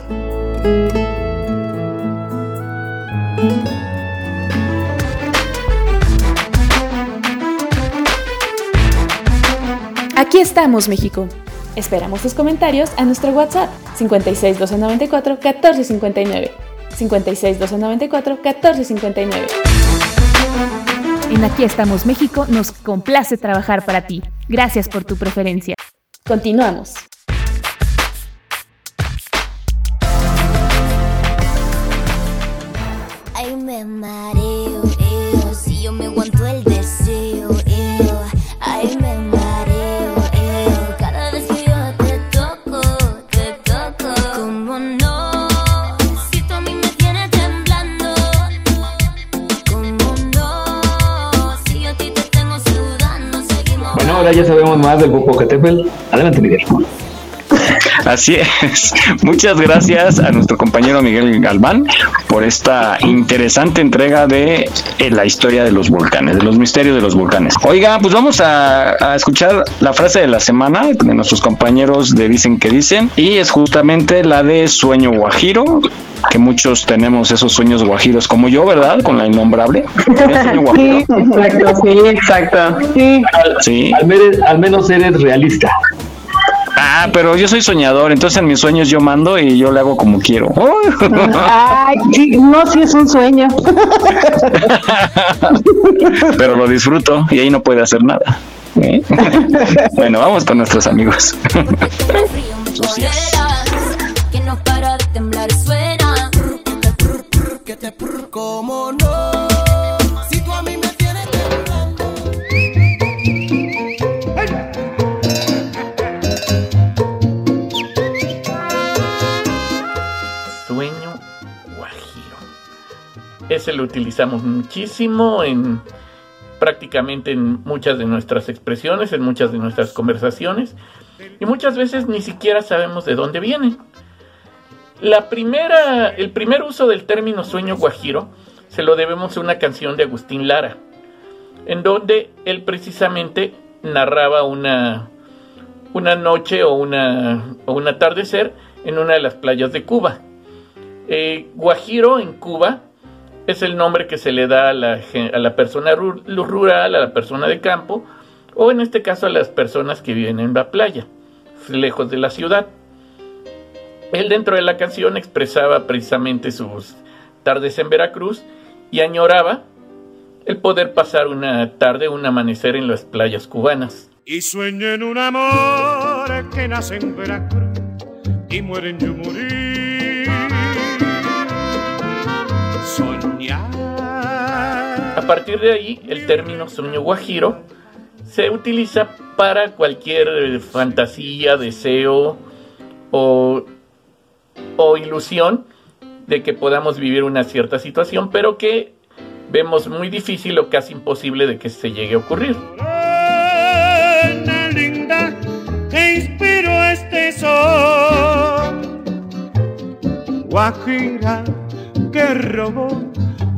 Aquí estamos, México. Esperamos tus comentarios a nuestro WhatsApp 56 294 1459. 56 294 1459. En Aquí estamos, México, nos complace trabajar para ti. Gracias por tu preferencia. Continuamos. Ay, me mareo, eo, si yo me aguanto ahora ya sabemos más del Popocatépetl. Adelante, Miguel. Así es. Muchas gracias a nuestro compañero Miguel Galván por esta interesante entrega de eh, la historia de los volcanes, de los misterios de los volcanes. Oiga, pues vamos a, a escuchar la frase de la semana de nuestros compañeros de Dicen que Dicen y es justamente la de Sueño Guajiro, que muchos tenemos esos sueños guajiros como yo, ¿verdad? Con la innombrable. ¿Tienes sueño guajiro? exacto, sí, exacto. Sí. Sí. Al, menos- al menos eres realista. Ah, pero yo soy soñador, entonces en mis sueños yo mando y yo le hago como quiero. Ay, sí, no, sí es un sueño. pero lo disfruto y ahí no puede hacer nada. ¿eh? bueno, vamos con nuestros amigos. Sucias. Que no para de temblar y suena. Que te prr, como no. Ese lo utilizamos muchísimo en prácticamente en muchas de nuestras expresiones, en muchas de nuestras conversaciones y muchas veces ni siquiera sabemos de dónde viene. La primera, el primer uso del término sueño guajiro se lo debemos a una canción de Agustín Lara, en donde él precisamente narraba una, una noche o, una, o un atardecer en una de las playas de Cuba. Eh, guajiro en Cuba es el nombre que se le da a la, a la persona ru- rural, a la persona de campo, o en este caso a las personas que viven en la playa, lejos de la ciudad. Él dentro de la canción expresaba precisamente sus tardes en Veracruz y añoraba el poder pasar una tarde, un amanecer en las playas cubanas. Y sueño en un amor que nace en Veracruz, y mueren yo morir. A partir de ahí, el término sueño guajiro se utiliza para cualquier eh, fantasía, deseo o, o ilusión de que podamos vivir una cierta situación, pero que vemos muy difícil o casi imposible de que se llegue a ocurrir. Este. Guajira que robó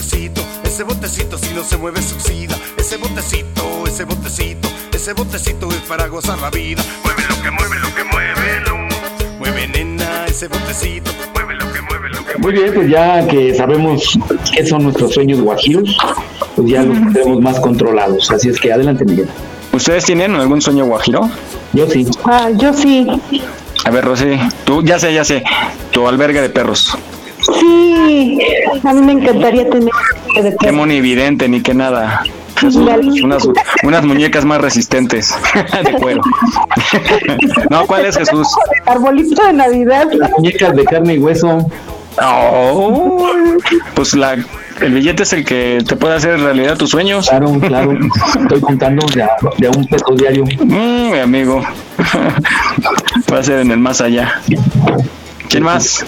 Botecito, ese botecito, ese botecito si no se mueve se oxida. Ese botecito, ese botecito, ese botecito es para gozar la vida. Mueve lo que mueve, lo que mueve, lo. Mueve nena, ese botecito, mueve lo que mueve, lo que Muy bien, pues ya que sabemos qué son nuestros sueños guajiros, pues ya los tenemos más controlados. Así es que adelante, Miguel. ¿Ustedes tienen algún sueño guajiro? Yo sí. Ah, yo sí. A ver, Rosy, tú, ya sé, ya sé, tu albergue de perros. Sí, a mí me encantaría tener de Qué monividente, ni que nada. Unas, unas muñecas más resistentes de cuero. no, ¿cuál es Jesús? Arbolito de Navidad. Muñecas de carne y hueso. Oh, pues la, el billete es el que te puede hacer realidad tus sueños. Claro, claro. Estoy contando de a, de a un peso diario. Mm, mi amigo. Va a ser en el más allá. ¿Quién más?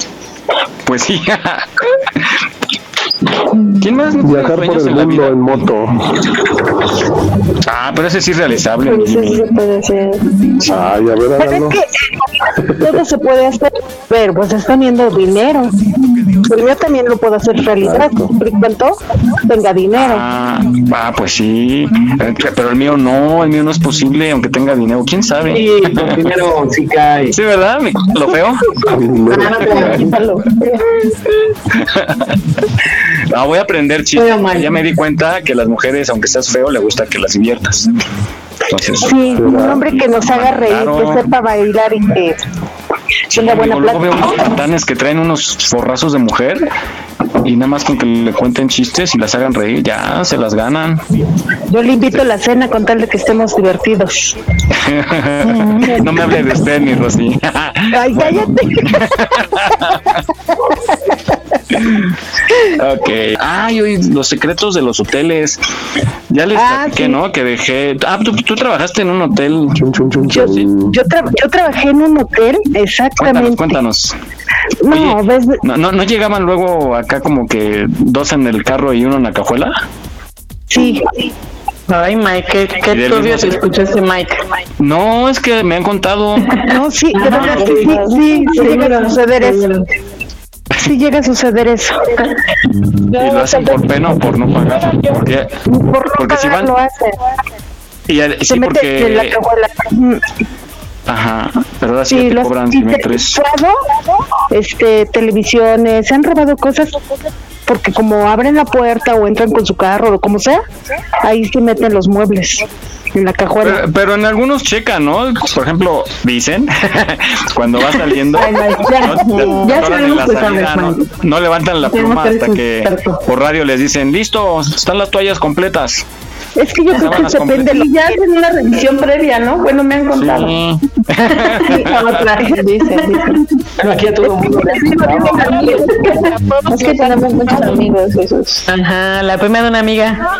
Sí. ¿Quién más? no Viajar por el en la mundo vida? en moto. Ah, pero ese sí es realizable. Pues eso sí se puede hacer. Ay, a ver, Pero háganlo. es que todo se puede hacer, pero pues es teniendo dinero. Pero yo también lo puedo hacer realidad, siempre y cuando tenga dinero. Ah, ah, pues sí. Eh, Pero el mío no, el mío no es posible, aunque tenga dinero. ¿Quién sabe? Sí, dinero sí cae. Sí, ¿verdad? ¿Lo feo? No, voy a aprender chistes. Ya me di cuenta que las mujeres, aunque seas feo, le gusta que las diviertas. Entonces, Sí, un hombre que nos haga reír, Claro. que sepa bailar y que tenga buena Digo, luego veo unos que traen unos forrazos de mujer y nada más con que le cuenten chistes y las hagan reír, ya se las ganan. Yo le invito a la cena con tal de que estemos divertidos. no me hable de usted, mi Rosy. Ay, cállate. ok. Ay, oye, los secretos de los hoteles. Ya les Ah, platiqué, sí. ¿no? Que dejé. Ah, ¿tú, tú trabajaste en un hotel. Yo, yo, tra- yo trabajé en un hotel, exactamente. Cuéntanos, cuéntanos. No, ves, ¿No, no, no llegaban luego acá como que dos en el carro y uno en la cajuela? sí. Ay, Mike, qué, qué turbio mismo se se- escucha ese Mike. No, es que me han contado. No, sí, de Ah, verdad sí, sí. Sí llega a suceder eso. Y lo hacen por pena o por no pagar. Porque, Por no porque si pagar van. lo hacen. Y, el- Se sí, mete en la porque. cajuela. Ajá. Pero ahora sí, te los cobran simetrías. robado, este, televisiones, se han robado cosas porque como abren la puerta o entran con su carro o como sea, ahí se meten los muebles en la cajuela. Pero, pero en algunos checan, ¿no? Por ejemplo, dicen, cuando va saliendo, no, ya atoran en sabemos la que salida, sabes, no, Mike. no levantan la pluma hasta que por radio les dicen, listo, están las toallas completas. Es que yo creo que Sábanas depende de lo Y ya hacen una revisión previa, ¿no? Bueno, me han contado. Sí. Sí, otra, dicen, dicen. Pero aquí a todo el mundo. Es que tenemos muchos amigos esos. Ajá, la prima de una amiga.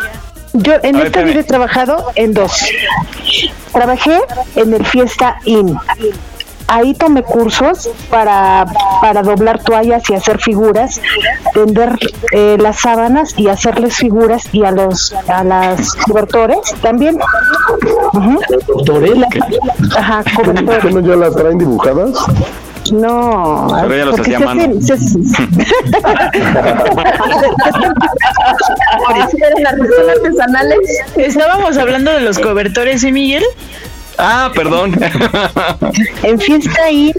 Yo en ver, esta vida he trabajado en dos. Trabajé en el Fiesta Inn. Ahí tomé cursos para, para doblar toallas y hacer figuras, vender eh, las sábanas y hacerles figuras y a los a las cobertores también. Ujú. Doctores, Ajá, ¿Qué cobertores. no ya las traen dibujadas? no. Pero ella los hacía se mano. se- ¿Eran artesanales? Estábamos hablando de los cobertores, ¿sí, Miguel? Ah, perdón. en fiesta ahí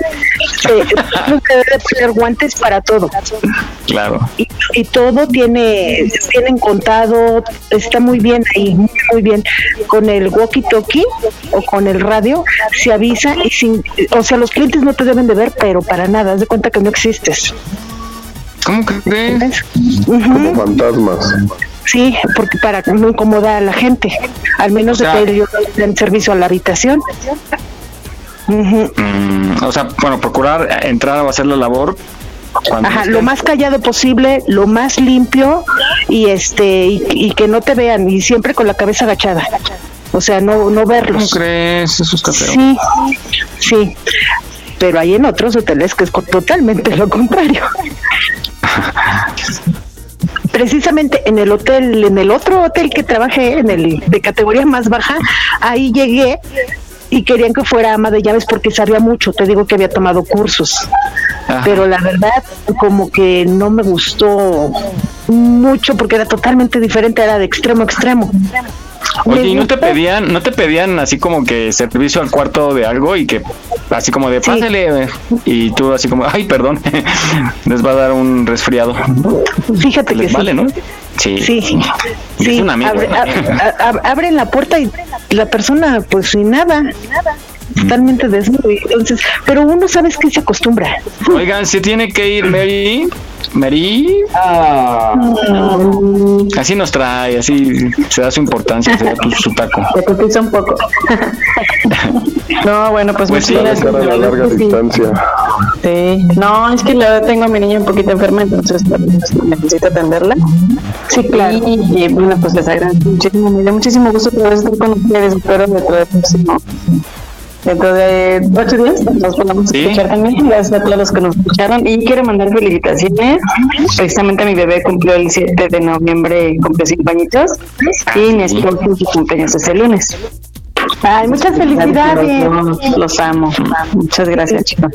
se, uno se debe poner guantes para todo. claro. Y, y todo tiene, tienen contado, está muy bien ahí, muy, muy bien. Con el walkie-talkie o con el radio se avisa y sin, o sea, los clientes no te deben de ver, pero para nada, haz de cuenta que no existes. ¿Cómo crees? Como fantasmas. Sí, porque para no incomodar a la gente, al menos de que ellos den servicio a la habitación. Mm, o sea, bueno, procurar entrar a hacer la labor cuando Ajá, estén- lo más callado posible, lo más limpio y este y, y que no te vean y siempre con la cabeza agachada. O sea, no no verlos. ¿Cómo crees? Eso está feo. Sí, sí. Pero hay en otros hoteles que es totalmente lo contrario. Precisamente en el hotel, en el otro hotel que trabajé, en el de categoría más baja, ahí llegué y querían que fuera ama de llaves porque sabía mucho. Te digo que había tomado cursos. Pero la verdad, como que no me gustó mucho porque era totalmente diferente, era de extremo a extremo. Oye, ¿y no te pedían, no te pedían así como que servicio al cuarto de algo y que así como de pásele y tú así como, ay, perdón, les va a dar un resfriado? Fíjate Les que sí. vale, ¿no? Sí. Sí, Es amigo. abre- a- abren la puerta y la persona, pues sin nada, totalmente desnudo. Entonces, pero uno sabes que se acostumbra. Oigan, se tiene que ir Mary. Mary. Así nos trae, así se da su importancia, se da tu- su taco. Se cotiza un poco. no, bueno, pues, Pues muchas sí. gracias. Para la La larga sí. distancia. Sí, no, es que la verdad tengo a mi niña un poquito enferma, entonces necesito atenderla. Sí, claro. Y, y, bueno, pues les agradezco muchísimo, me dio muchísimo gusto poder estar con ustedes, espero dentro de próximo. Dentro de ocho días nos podamos Sí. escuchar también. Gracias a todos los que nos escucharon. Y quiero mandar felicitaciones. Precisamente mi bebé cumplió el 7 de noviembre, cumplió cinco añitos. Y mi esposo su cumpleaños es el lunes. Ay, muchas felicidades. Los, los amo. Muchas gracias, chicos.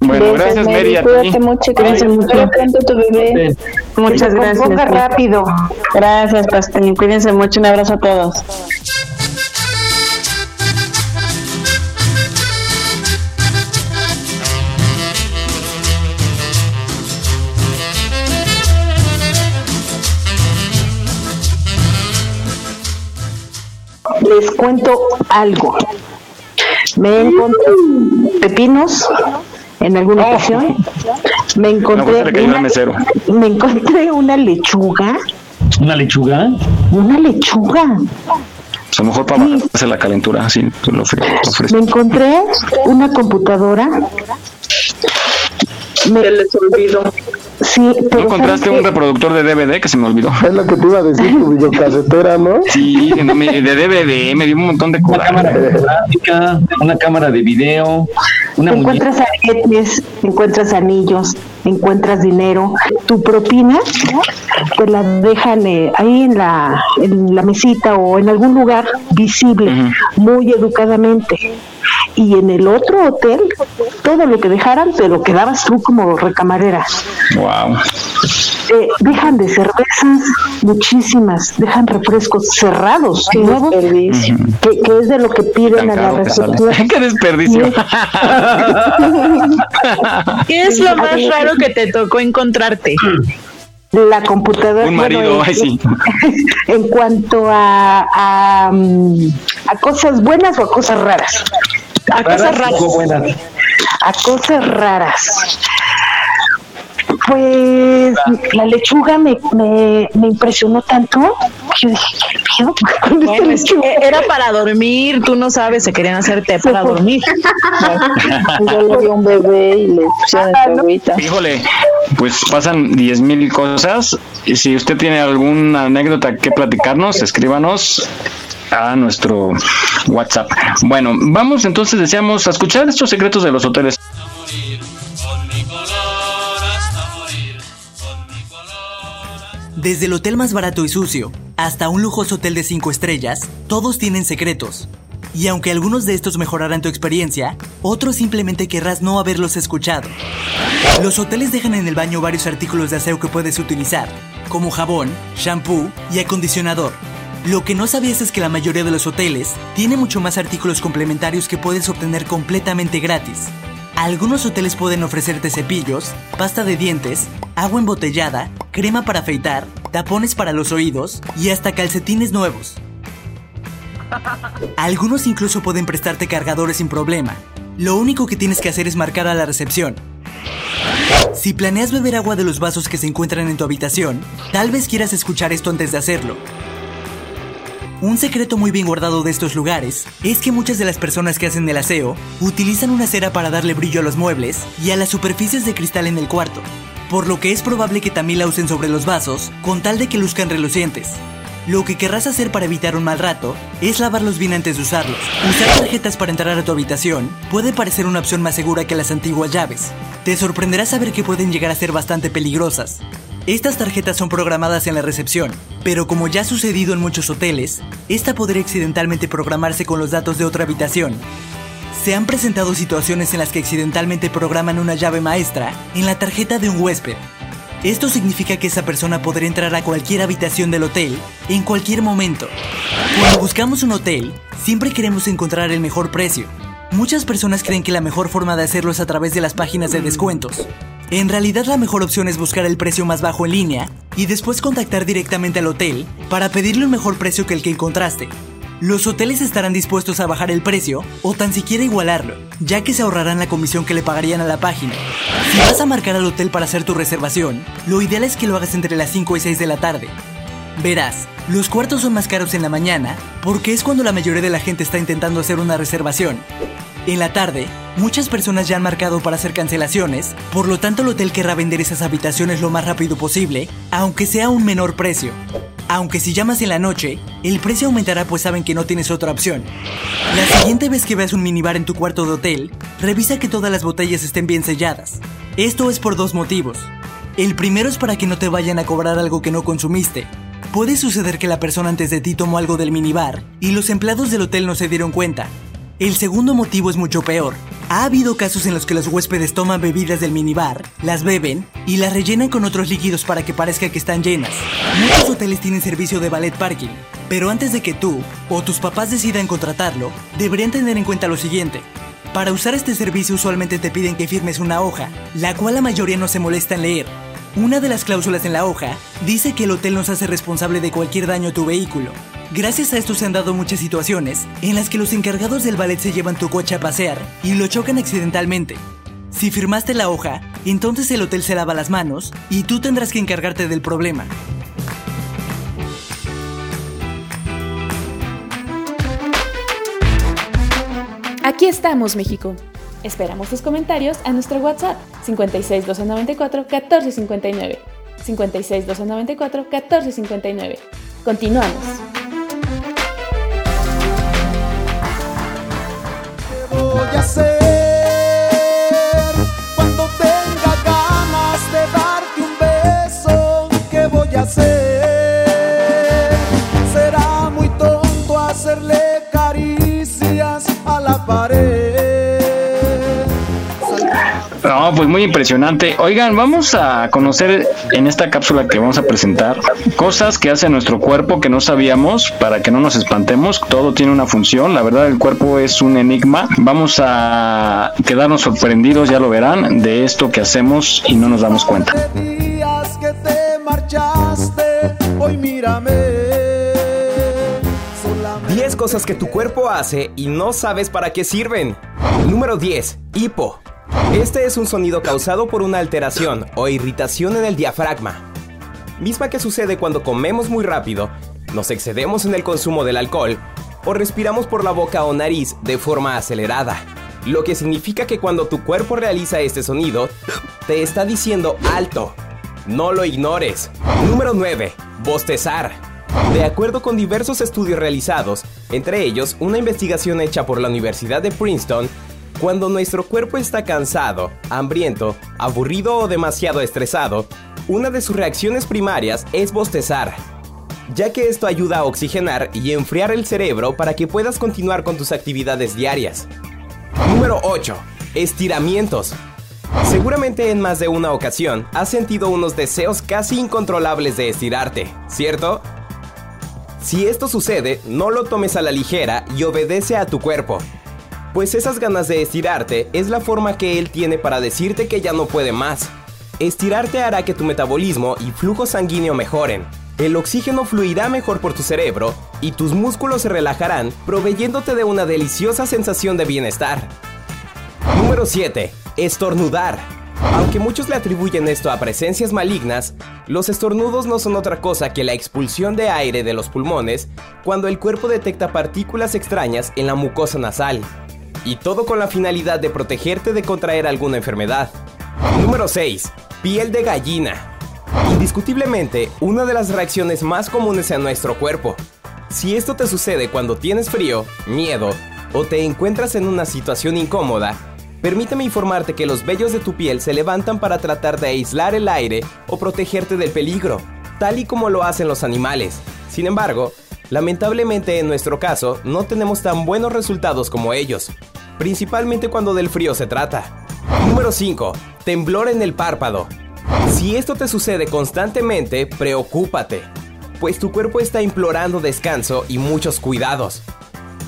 Bueno, gracias Mary. Cuídate mucho, que se mucho. pronto tu bebé. Muchas gracias. rápido. Gracias, Pastel. Cuídense mucho. Un abrazo a todos. Les cuento algo. Me encontré pepinos en alguna ocasión. Me No, pues encontré se al una, mesero. me encontré una lechuga, ¿Una lechuga? una lechuga. A lo mejor para bajarse la calentura, así lo ofre- lo ofreces. Me encontré una computadora. Me les olvidó. Sí, ¿No pero encontraste ¿sabes un reproductor de DVD que se me olvidó? Es lo que te iba a decir, tu videocasetera, ¿no? Sí, no me- de DVD, me dio un montón de Una cámara fotográfica, una cámara de video, una muñeca. encuentras aretes, encuentras anillos, encuentras dinero, tu propina te la dejan eh, ahí en la, en la mesita o en algún lugar visible, muy educadamente. Y en el otro hotel, todo lo que dejaran, te lo quedabas tú como recamarera. Wow. Eh, dejan de cervezas muchísimas, dejan refrescos cerrados, nuevos, que, que es de lo que piden a la recepción. ¡Qué desperdicio! ¿Qué es lo más raro que te tocó encontrarte? La computadora. Un marido, bueno, ay, sí. En cuanto a, a, mm, a cosas buenas o a cosas raras. A cosas raras. buenas. A cosas raras. Pues la lechuga me, me, me impresionó tanto que yo dije, ¿qué pedo con esta Bueno, es que lechuga? era para dormir, tú no sabes, se querían hacerte para dormir. Yo le di un bebé y le pusieron Ah, agüita. Híjole, pues pasan 10 mil cosas. Y si usted tiene alguna anécdota que platicarnos, escríbanos a nuestro WhatsApp. Bueno, vamos entonces, deseamos a escuchar estos secretos de los hoteles. Desde el hotel más barato y sucio hasta un lujoso hotel de 5 estrellas, todos tienen secretos. Y aunque algunos de estos mejorarán tu experiencia, otros simplemente querrás no haberlos escuchado. Los hoteles dejan en el baño varios artículos de aseo que puedes utilizar, como jabón, shampoo y acondicionador. Lo que no sabías es que la mayoría de los hoteles tiene mucho más artículos complementarios que puedes obtener completamente gratis. Algunos hoteles pueden ofrecerte cepillos, pasta de dientes, agua embotellada, crema para afeitar, tapones para los oídos y hasta calcetines nuevos. Algunos incluso pueden prestarte cargadores sin problema. Lo único que tienes que hacer es marcar a la recepción. Si planeas beber agua de los vasos que se encuentran en tu habitación, tal vez quieras escuchar esto antes de hacerlo. Un secreto muy bien guardado de estos lugares es que muchas de las personas que hacen el aseo utilizan una cera para darle brillo a los muebles y a las superficies de cristal en el cuarto, por lo que es probable que también la usen sobre los vasos con tal de que luzcan relucientes. Lo que querrás hacer para evitar un mal rato es lavarlos bien antes de usarlos. Usar tarjetas para entrar a tu habitación puede parecer una opción más segura que las antiguas llaves. Te sorprenderá saber que pueden llegar a ser bastante peligrosas. Estas tarjetas son programadas en la recepción, pero como ya ha sucedido en muchos hoteles, esta podría accidentalmente programarse con los datos de otra habitación. Se han presentado situaciones en las que accidentalmente programan una llave maestra en la tarjeta de un huésped. Esto significa que esa persona podría entrar a cualquier habitación del hotel en cualquier momento. Cuando buscamos un hotel, siempre queremos encontrar el mejor precio. Muchas personas creen que la mejor forma de hacerlo es a través de las páginas de descuentos. En realidad la mejor opción es buscar el precio más bajo en línea y después contactar directamente al hotel para pedirle un mejor precio que el que encontraste. Los hoteles estarán dispuestos a bajar el precio o tan siquiera igualarlo, ya que se ahorrarán la comisión que le pagarían a la página. Si vas a marcar al hotel para hacer tu reservación, lo ideal es que lo hagas entre las 5 y 6 de la tarde. Verás, los cuartos son más caros en la mañana porque es cuando la mayoría de la gente está intentando hacer una reservación. En la tarde, muchas personas ya han marcado para hacer cancelaciones, por lo tanto el hotel querrá vender esas habitaciones lo más rápido posible, aunque sea a un menor precio. Aunque si llamas en la noche, el precio aumentará pues saben que no tienes otra opción. La siguiente vez que veas un minibar en tu cuarto de hotel, revisa que todas las botellas estén bien selladas. Esto es por dos motivos. El primero es para que no te vayan a cobrar algo que no consumiste. Puede suceder que la persona antes de ti tomó algo del minibar y los empleados del hotel no se dieron cuenta. El segundo motivo es mucho peor. Ha habido casos en los que los huéspedes toman bebidas del minibar, las beben y las rellenan con otros líquidos para que parezca que están llenas. Muchos hoteles tienen servicio de ballet parking, pero antes de que tú o tus papás decidan contratarlo, deberían tener en cuenta lo siguiente. Para usar este servicio usualmente te piden que firmes una hoja, la cual la mayoría no se molesta en leer. Una de las cláusulas en la hoja dice que el hotel no se hace responsable de cualquier daño a tu vehículo. Gracias a esto se han dado muchas situaciones en las que los encargados del ballet se llevan tu coche a pasear y lo chocan accidentalmente. Si firmaste la hoja, entonces el hotel se lava las manos y tú tendrás que encargarte del problema. Aquí estamos, México. Esperamos tus comentarios a nuestro WhatsApp 56 294 1459. 56 294 1459. Continuamos. Voy a No, pues muy impresionante. Oigan, vamos a conocer en esta cápsula que vamos a presentar cosas que hace nuestro cuerpo que no sabíamos para que no nos espantemos. Todo tiene una función. La verdad, el cuerpo es un enigma. Vamos a quedarnos sorprendidos, ya lo verán, de esto que hacemos y no nos damos cuenta. Días que te marchaste, hoy mírame. 10 cosas que tu cuerpo hace y no sabes para qué sirven. Número 10. Hipo. Este es un sonido causado por una alteración o irritación en el diafragma, misma que sucede cuando comemos muy rápido, nos excedemos en el consumo del alcohol o respiramos por la boca o nariz de forma acelerada. Lo que significa que cuando tu cuerpo realiza este sonido, te está diciendo alto. No lo ignores. Número 9. Bostezar. De acuerdo con diversos estudios realizados, entre ellos una investigación hecha por la Universidad de Princeton, cuando nuestro cuerpo está cansado, hambriento, aburrido o demasiado estresado, una de sus reacciones primarias es bostezar. ya que esto ayuda a oxigenar y enfriar el cerebro para que puedas continuar con tus actividades diarias. Número 8. Estiramientos. Seguramente en más de una ocasión has sentido unos deseos casi incontrolables de estirarte, ¿cierto? Si esto sucede, no lo tomes a la ligera y obedece a tu cuerpo. Pues esas ganas de estirarte es la forma que él tiene para decirte que ya no puede más. Estirarte hará que tu metabolismo y flujo sanguíneo mejoren. El oxígeno fluirá mejor por tu cerebro y tus músculos se relajarán, proveyéndote de una deliciosa sensación de bienestar. Número 7. Estornudar. Aunque muchos le atribuyen esto a presencias malignas, los estornudos no son otra cosa que la expulsión de aire de los pulmones cuando el cuerpo detecta partículas extrañas en la mucosa nasal. Y todo con la finalidad de protegerte de contraer alguna enfermedad. Número 6. Piel de gallina. Indiscutiblemente, una de las reacciones más comunes en nuestro cuerpo. Si esto te sucede cuando tienes frío, miedo o te encuentras en una situación incómoda, permíteme informarte que los vellos de tu piel se levantan para tratar de aislar el aire o protegerte del peligro, tal y como lo hacen los animales. Sin embargo, lamentablemente en nuestro caso no tenemos tan buenos resultados como ellos, principalmente cuando del frío se trata. Número 5. Temblor en el párpado. Si esto te sucede constantemente, preocúpate, pues tu cuerpo está implorando descanso y muchos cuidados.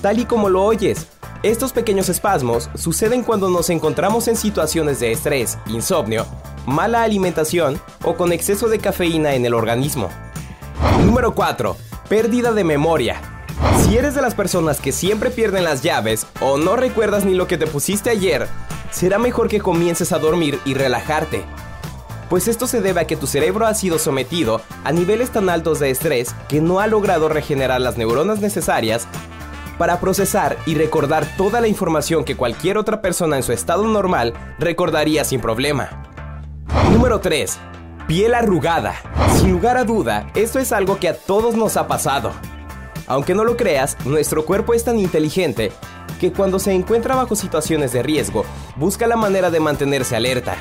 Tal y como lo oyes, estos pequeños espasmos suceden cuando nos encontramos en situaciones de estrés, insomnio, mala alimentación o con exceso de cafeína en el organismo. Número 4. Pérdida de memoria. Si eres de las personas que siempre pierden las llaves o no recuerdas ni lo que te pusiste ayer, será mejor que comiences a dormir y relajarte. Pues esto se debe a que tu cerebro ha sido sometido a niveles tan altos de estrés que no ha logrado regenerar las neuronas necesarias para procesar y recordar toda la información que cualquier otra persona en su estado normal recordaría sin problema. Número 3. Piel arrugada. Sin lugar a duda, esto es algo que a todos nos ha pasado. Aunque no lo creas, nuestro cuerpo es tan inteligente que cuando se encuentra bajo situaciones de riesgo, busca la manera de mantenerse alerta.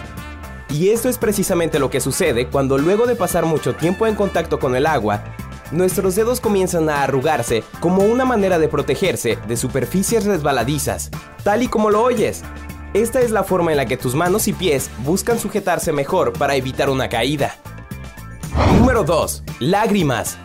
Y esto es precisamente lo que sucede cuando luego de pasar mucho tiempo en contacto con el agua, nuestros dedos comienzan a arrugarse como una manera de protegerse de superficies resbaladizas, tal y como lo oyes. Esta es la forma en la que tus manos y pies buscan sujetarse mejor para evitar una caída. Número 2. Lágrimas.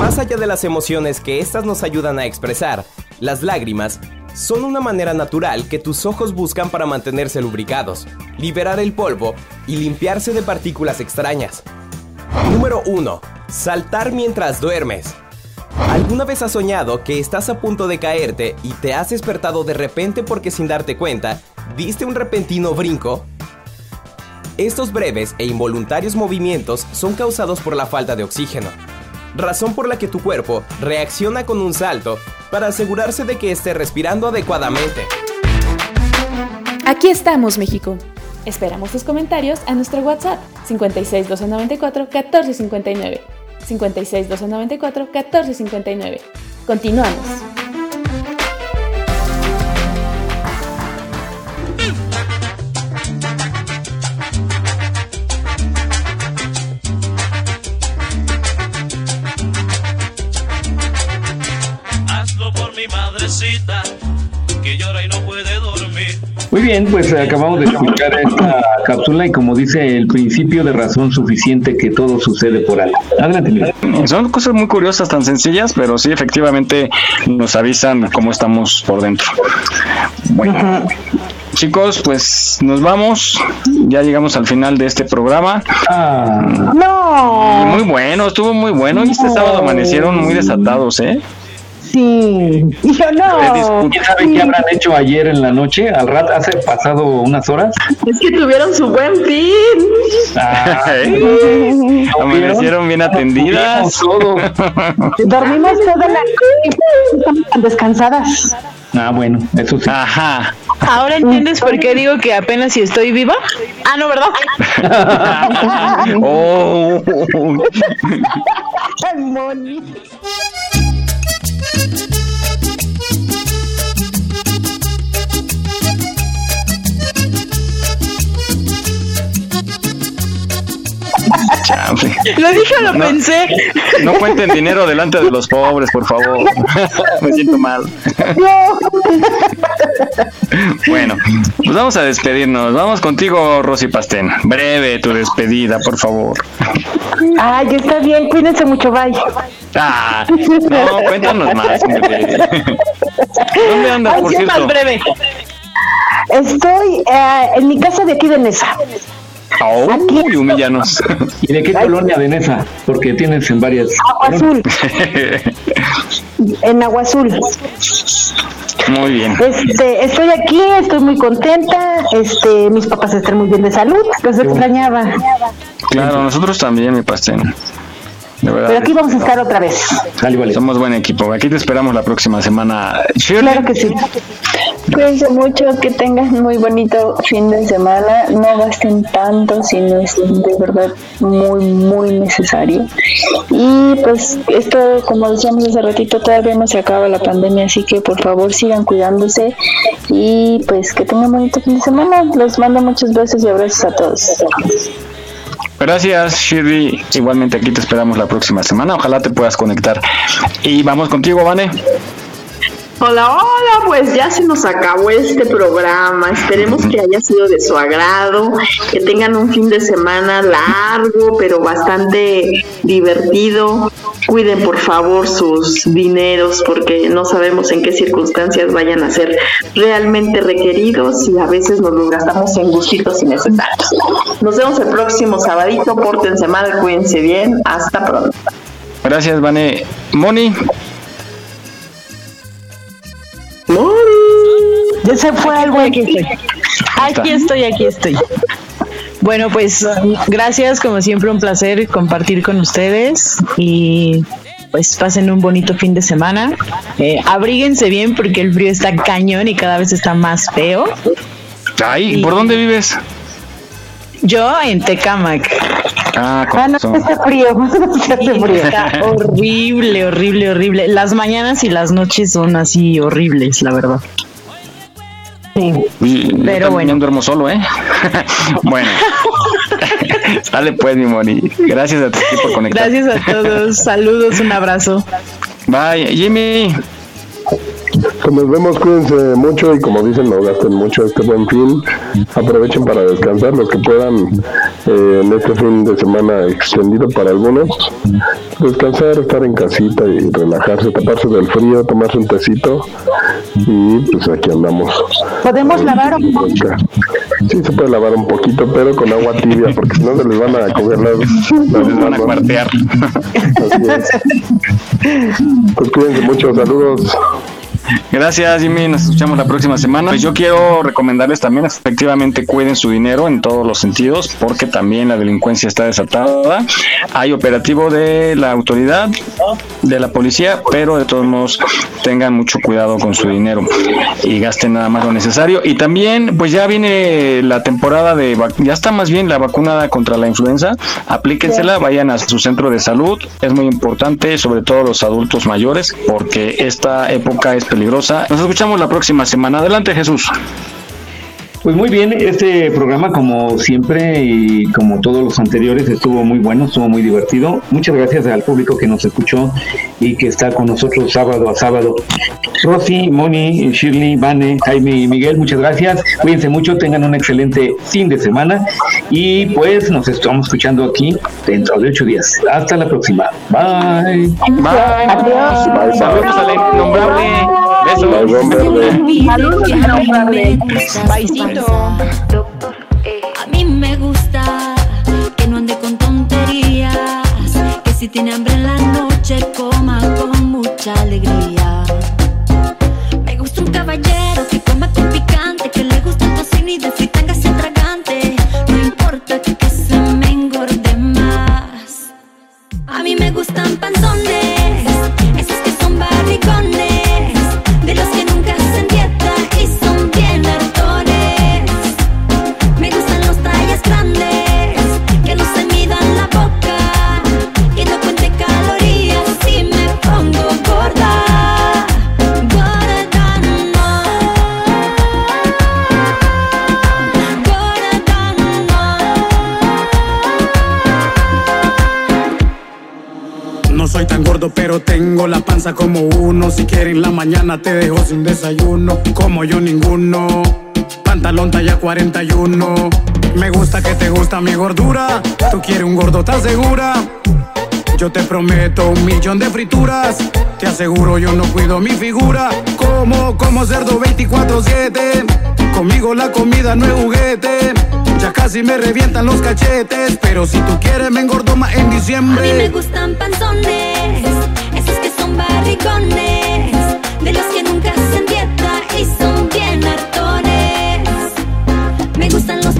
Más allá de las emociones que estas nos ayudan a expresar, las lágrimas son una manera natural que tus ojos buscan para mantenerse lubricados, liberar el polvo y limpiarse de partículas extrañas. Número 1. Saltar mientras duermes. ¿Alguna vez has soñado que estás a punto de caerte y te has despertado de repente porque sin darte cuenta, diste un repentino brinco? Estos breves e involuntarios movimientos son causados por la falta de oxígeno, razón por la que tu cuerpo reacciona con un salto para asegurarse de que esté respirando adecuadamente. Aquí estamos, México. Esperamos tus comentarios a nuestro WhatsApp 56 294 1459. 56 294 1459. Continuamos. Muy bien, pues acabamos de escuchar esta cápsula y como dice el principio de razón suficiente que todo sucede por algo. Adelante, Miguel. Son cosas muy curiosas, tan sencillas, pero sí efectivamente nos avisan cómo estamos por dentro. Bueno, chicos, pues nos vamos. Ya llegamos al final de este programa. No. Muy bueno, estuvo muy bueno. Y este sábado amanecieron muy desatados, ¿eh? Sí. Yo no. ¿Quién sabe qué habrán hecho ayer en la noche? Al rato, hace pasado unas horas. Es que tuvieron su buen fin. Ah, ¿eh? Amanecieron bien atendidas. Dormimos toda la noche y descansadas. Ah, bueno, eso sí. Ajá. Ahora entiendes por qué digo que apenas si estoy viva. Ah, no, ¿verdad? oh. thank you. Lo dije, lo No. pensé. No cuenten dinero delante de los pobres, por favor. Me siento mal. Bueno, pues vamos a despedirnos. Vamos contigo, Rosy Pastén. Breve tu despedida, por favor. Ay, está bien, cuídense mucho, bye. Ah, no, cuéntanos más. ¿Dónde andas, Ay, por cierto? más breve. Estoy eh, en mi casa de aquí de Nesa. Uy, humillanos. ¿Y de qué colonia de Nesa? Porque tienes en varias. Agua Azul, en Agua Azul. Muy bien. Este, estoy aquí, estoy muy contenta. Este, mis papás están muy bien de salud, los extrañaba. Claro, nosotros también, mi Pastén. Pero aquí vamos a estar otra vez. Somos buen equipo. Aquí te esperamos la próxima semana. Shirley. Claro que sí. Cuídense mucho, que tengan muy bonito fin de semana. No gasten tanto si no es de verdad muy, muy necesario. Y pues esto, como decíamos hace ratito, todavía no se acaba la pandemia, así que por favor sigan cuidándose y pues que tengan bonito fin de semana. Les mando muchos besos y abrazos a todos. Gracias, Shirley. Igualmente aquí te esperamos la próxima semana. Ojalá te puedas conectar. Y vamos contigo, Vane. Hola, hola, pues ya se nos acabó este programa. Esperemos que haya sido de su agrado, que tengan un fin de semana largo, pero bastante divertido. Cuiden por favor sus dineros porque no sabemos en qué circunstancias vayan a ser realmente requeridos y a veces nos los gastamos en gustitos innecesarios. Nos vemos el próximo sabadito, pórtense mal, cuídense bien, hasta pronto. Gracias, Vane. Moni. Ya se fue algo Aquí estoy. Aquí estoy, aquí estoy. Bueno, pues gracias, como siempre un placer compartir con ustedes y pues pasen un bonito fin de semana. Eh, abríguense bien porque el frío está cañón y cada vez está más feo. Ay, ¿por dónde vives? Yo en Tecamac. Ah, Ah, no, hace frío, se hace frío. Está horrible, horrible, horrible. Las mañanas y las noches son así horribles, la verdad. Sí. Pero Pero bueno. duermo solo, ¿eh? bueno. Sale pues, mi Moni. Gracias a ti por conectar. Gracias a todos. Saludos, un abrazo. Bye. Jimmy. Pues nos vemos, cuídense mucho y como dicen, no gasten mucho este buen fin. Aprovechen para descansar los que puedan eh, en este fin de semana extendido para algunos. Descansar, estar en casita y relajarse, taparse del frío, tomarse un tecito y pues aquí andamos. ¿Podemos lavar un poco? Sí, se puede lavar un poquito, pero con agua tibia, porque si no se les van a coger las, las Les van a cuartear. Así es. Pues cuídense mucho, saludos. Gracias, Jimmy. Nos escuchamos la próxima semana. Pues yo quiero recomendarles también, efectivamente, cuiden su dinero en todos los sentidos, porque también la delincuencia está desatada. Hay operativo de la autoridad, de la policía, pero de todos modos tengan mucho cuidado con su dinero y gasten nada más lo necesario. Y también, pues ya viene la temporada de, ya está más bien la vacunada contra la influenza. Aplíquensela, vayan a su centro de salud. Es muy importante, sobre todo los adultos mayores, porque esta época es peligrosa. Nos escuchamos la próxima semana. Adelante, Jesús. Pues muy bien, este programa como siempre y como todos los anteriores estuvo muy bueno, estuvo muy divertido. Muchas gracias al público que nos escuchó y que está con nosotros sábado a sábado. Rosy, Moni, Shirley, Vane, Jaime y Miguel, muchas gracias. Cuídense mucho, tengan un excelente fin de semana y pues nos estamos escuchando aquí dentro de ocho días. Hasta la próxima. Bye. Bye. Adiós. Saludos al innombrable. Besos. Baisito. A mí me gusta que no ande con tonterías, que si tiene hambre en la noche coma con mucha alegría. Me gusta un caballero que coma con picante, que le gusta el tocino y de fritanga sea tragante. No importa que, que se me engorde más. A mí me gustan panzones, como uno. Si quieres en la mañana te dejo sin desayuno, como yo ninguno. Pantalón talla 41. Me gusta que te gusta mi gordura. Tú quieres un gordo, ¿estás segura? Yo te prometo un millón de frituras. Te aseguro yo no cuido mi figura. Como, como cerdo 24-7. Conmigo la comida no es juguete. Ya casi me revientan los cachetes. Pero si tú quieres me engordo más en A mí me diciembre. gustan panzones, de los que nunca hacen dieta y son bien hartones. Me gustan los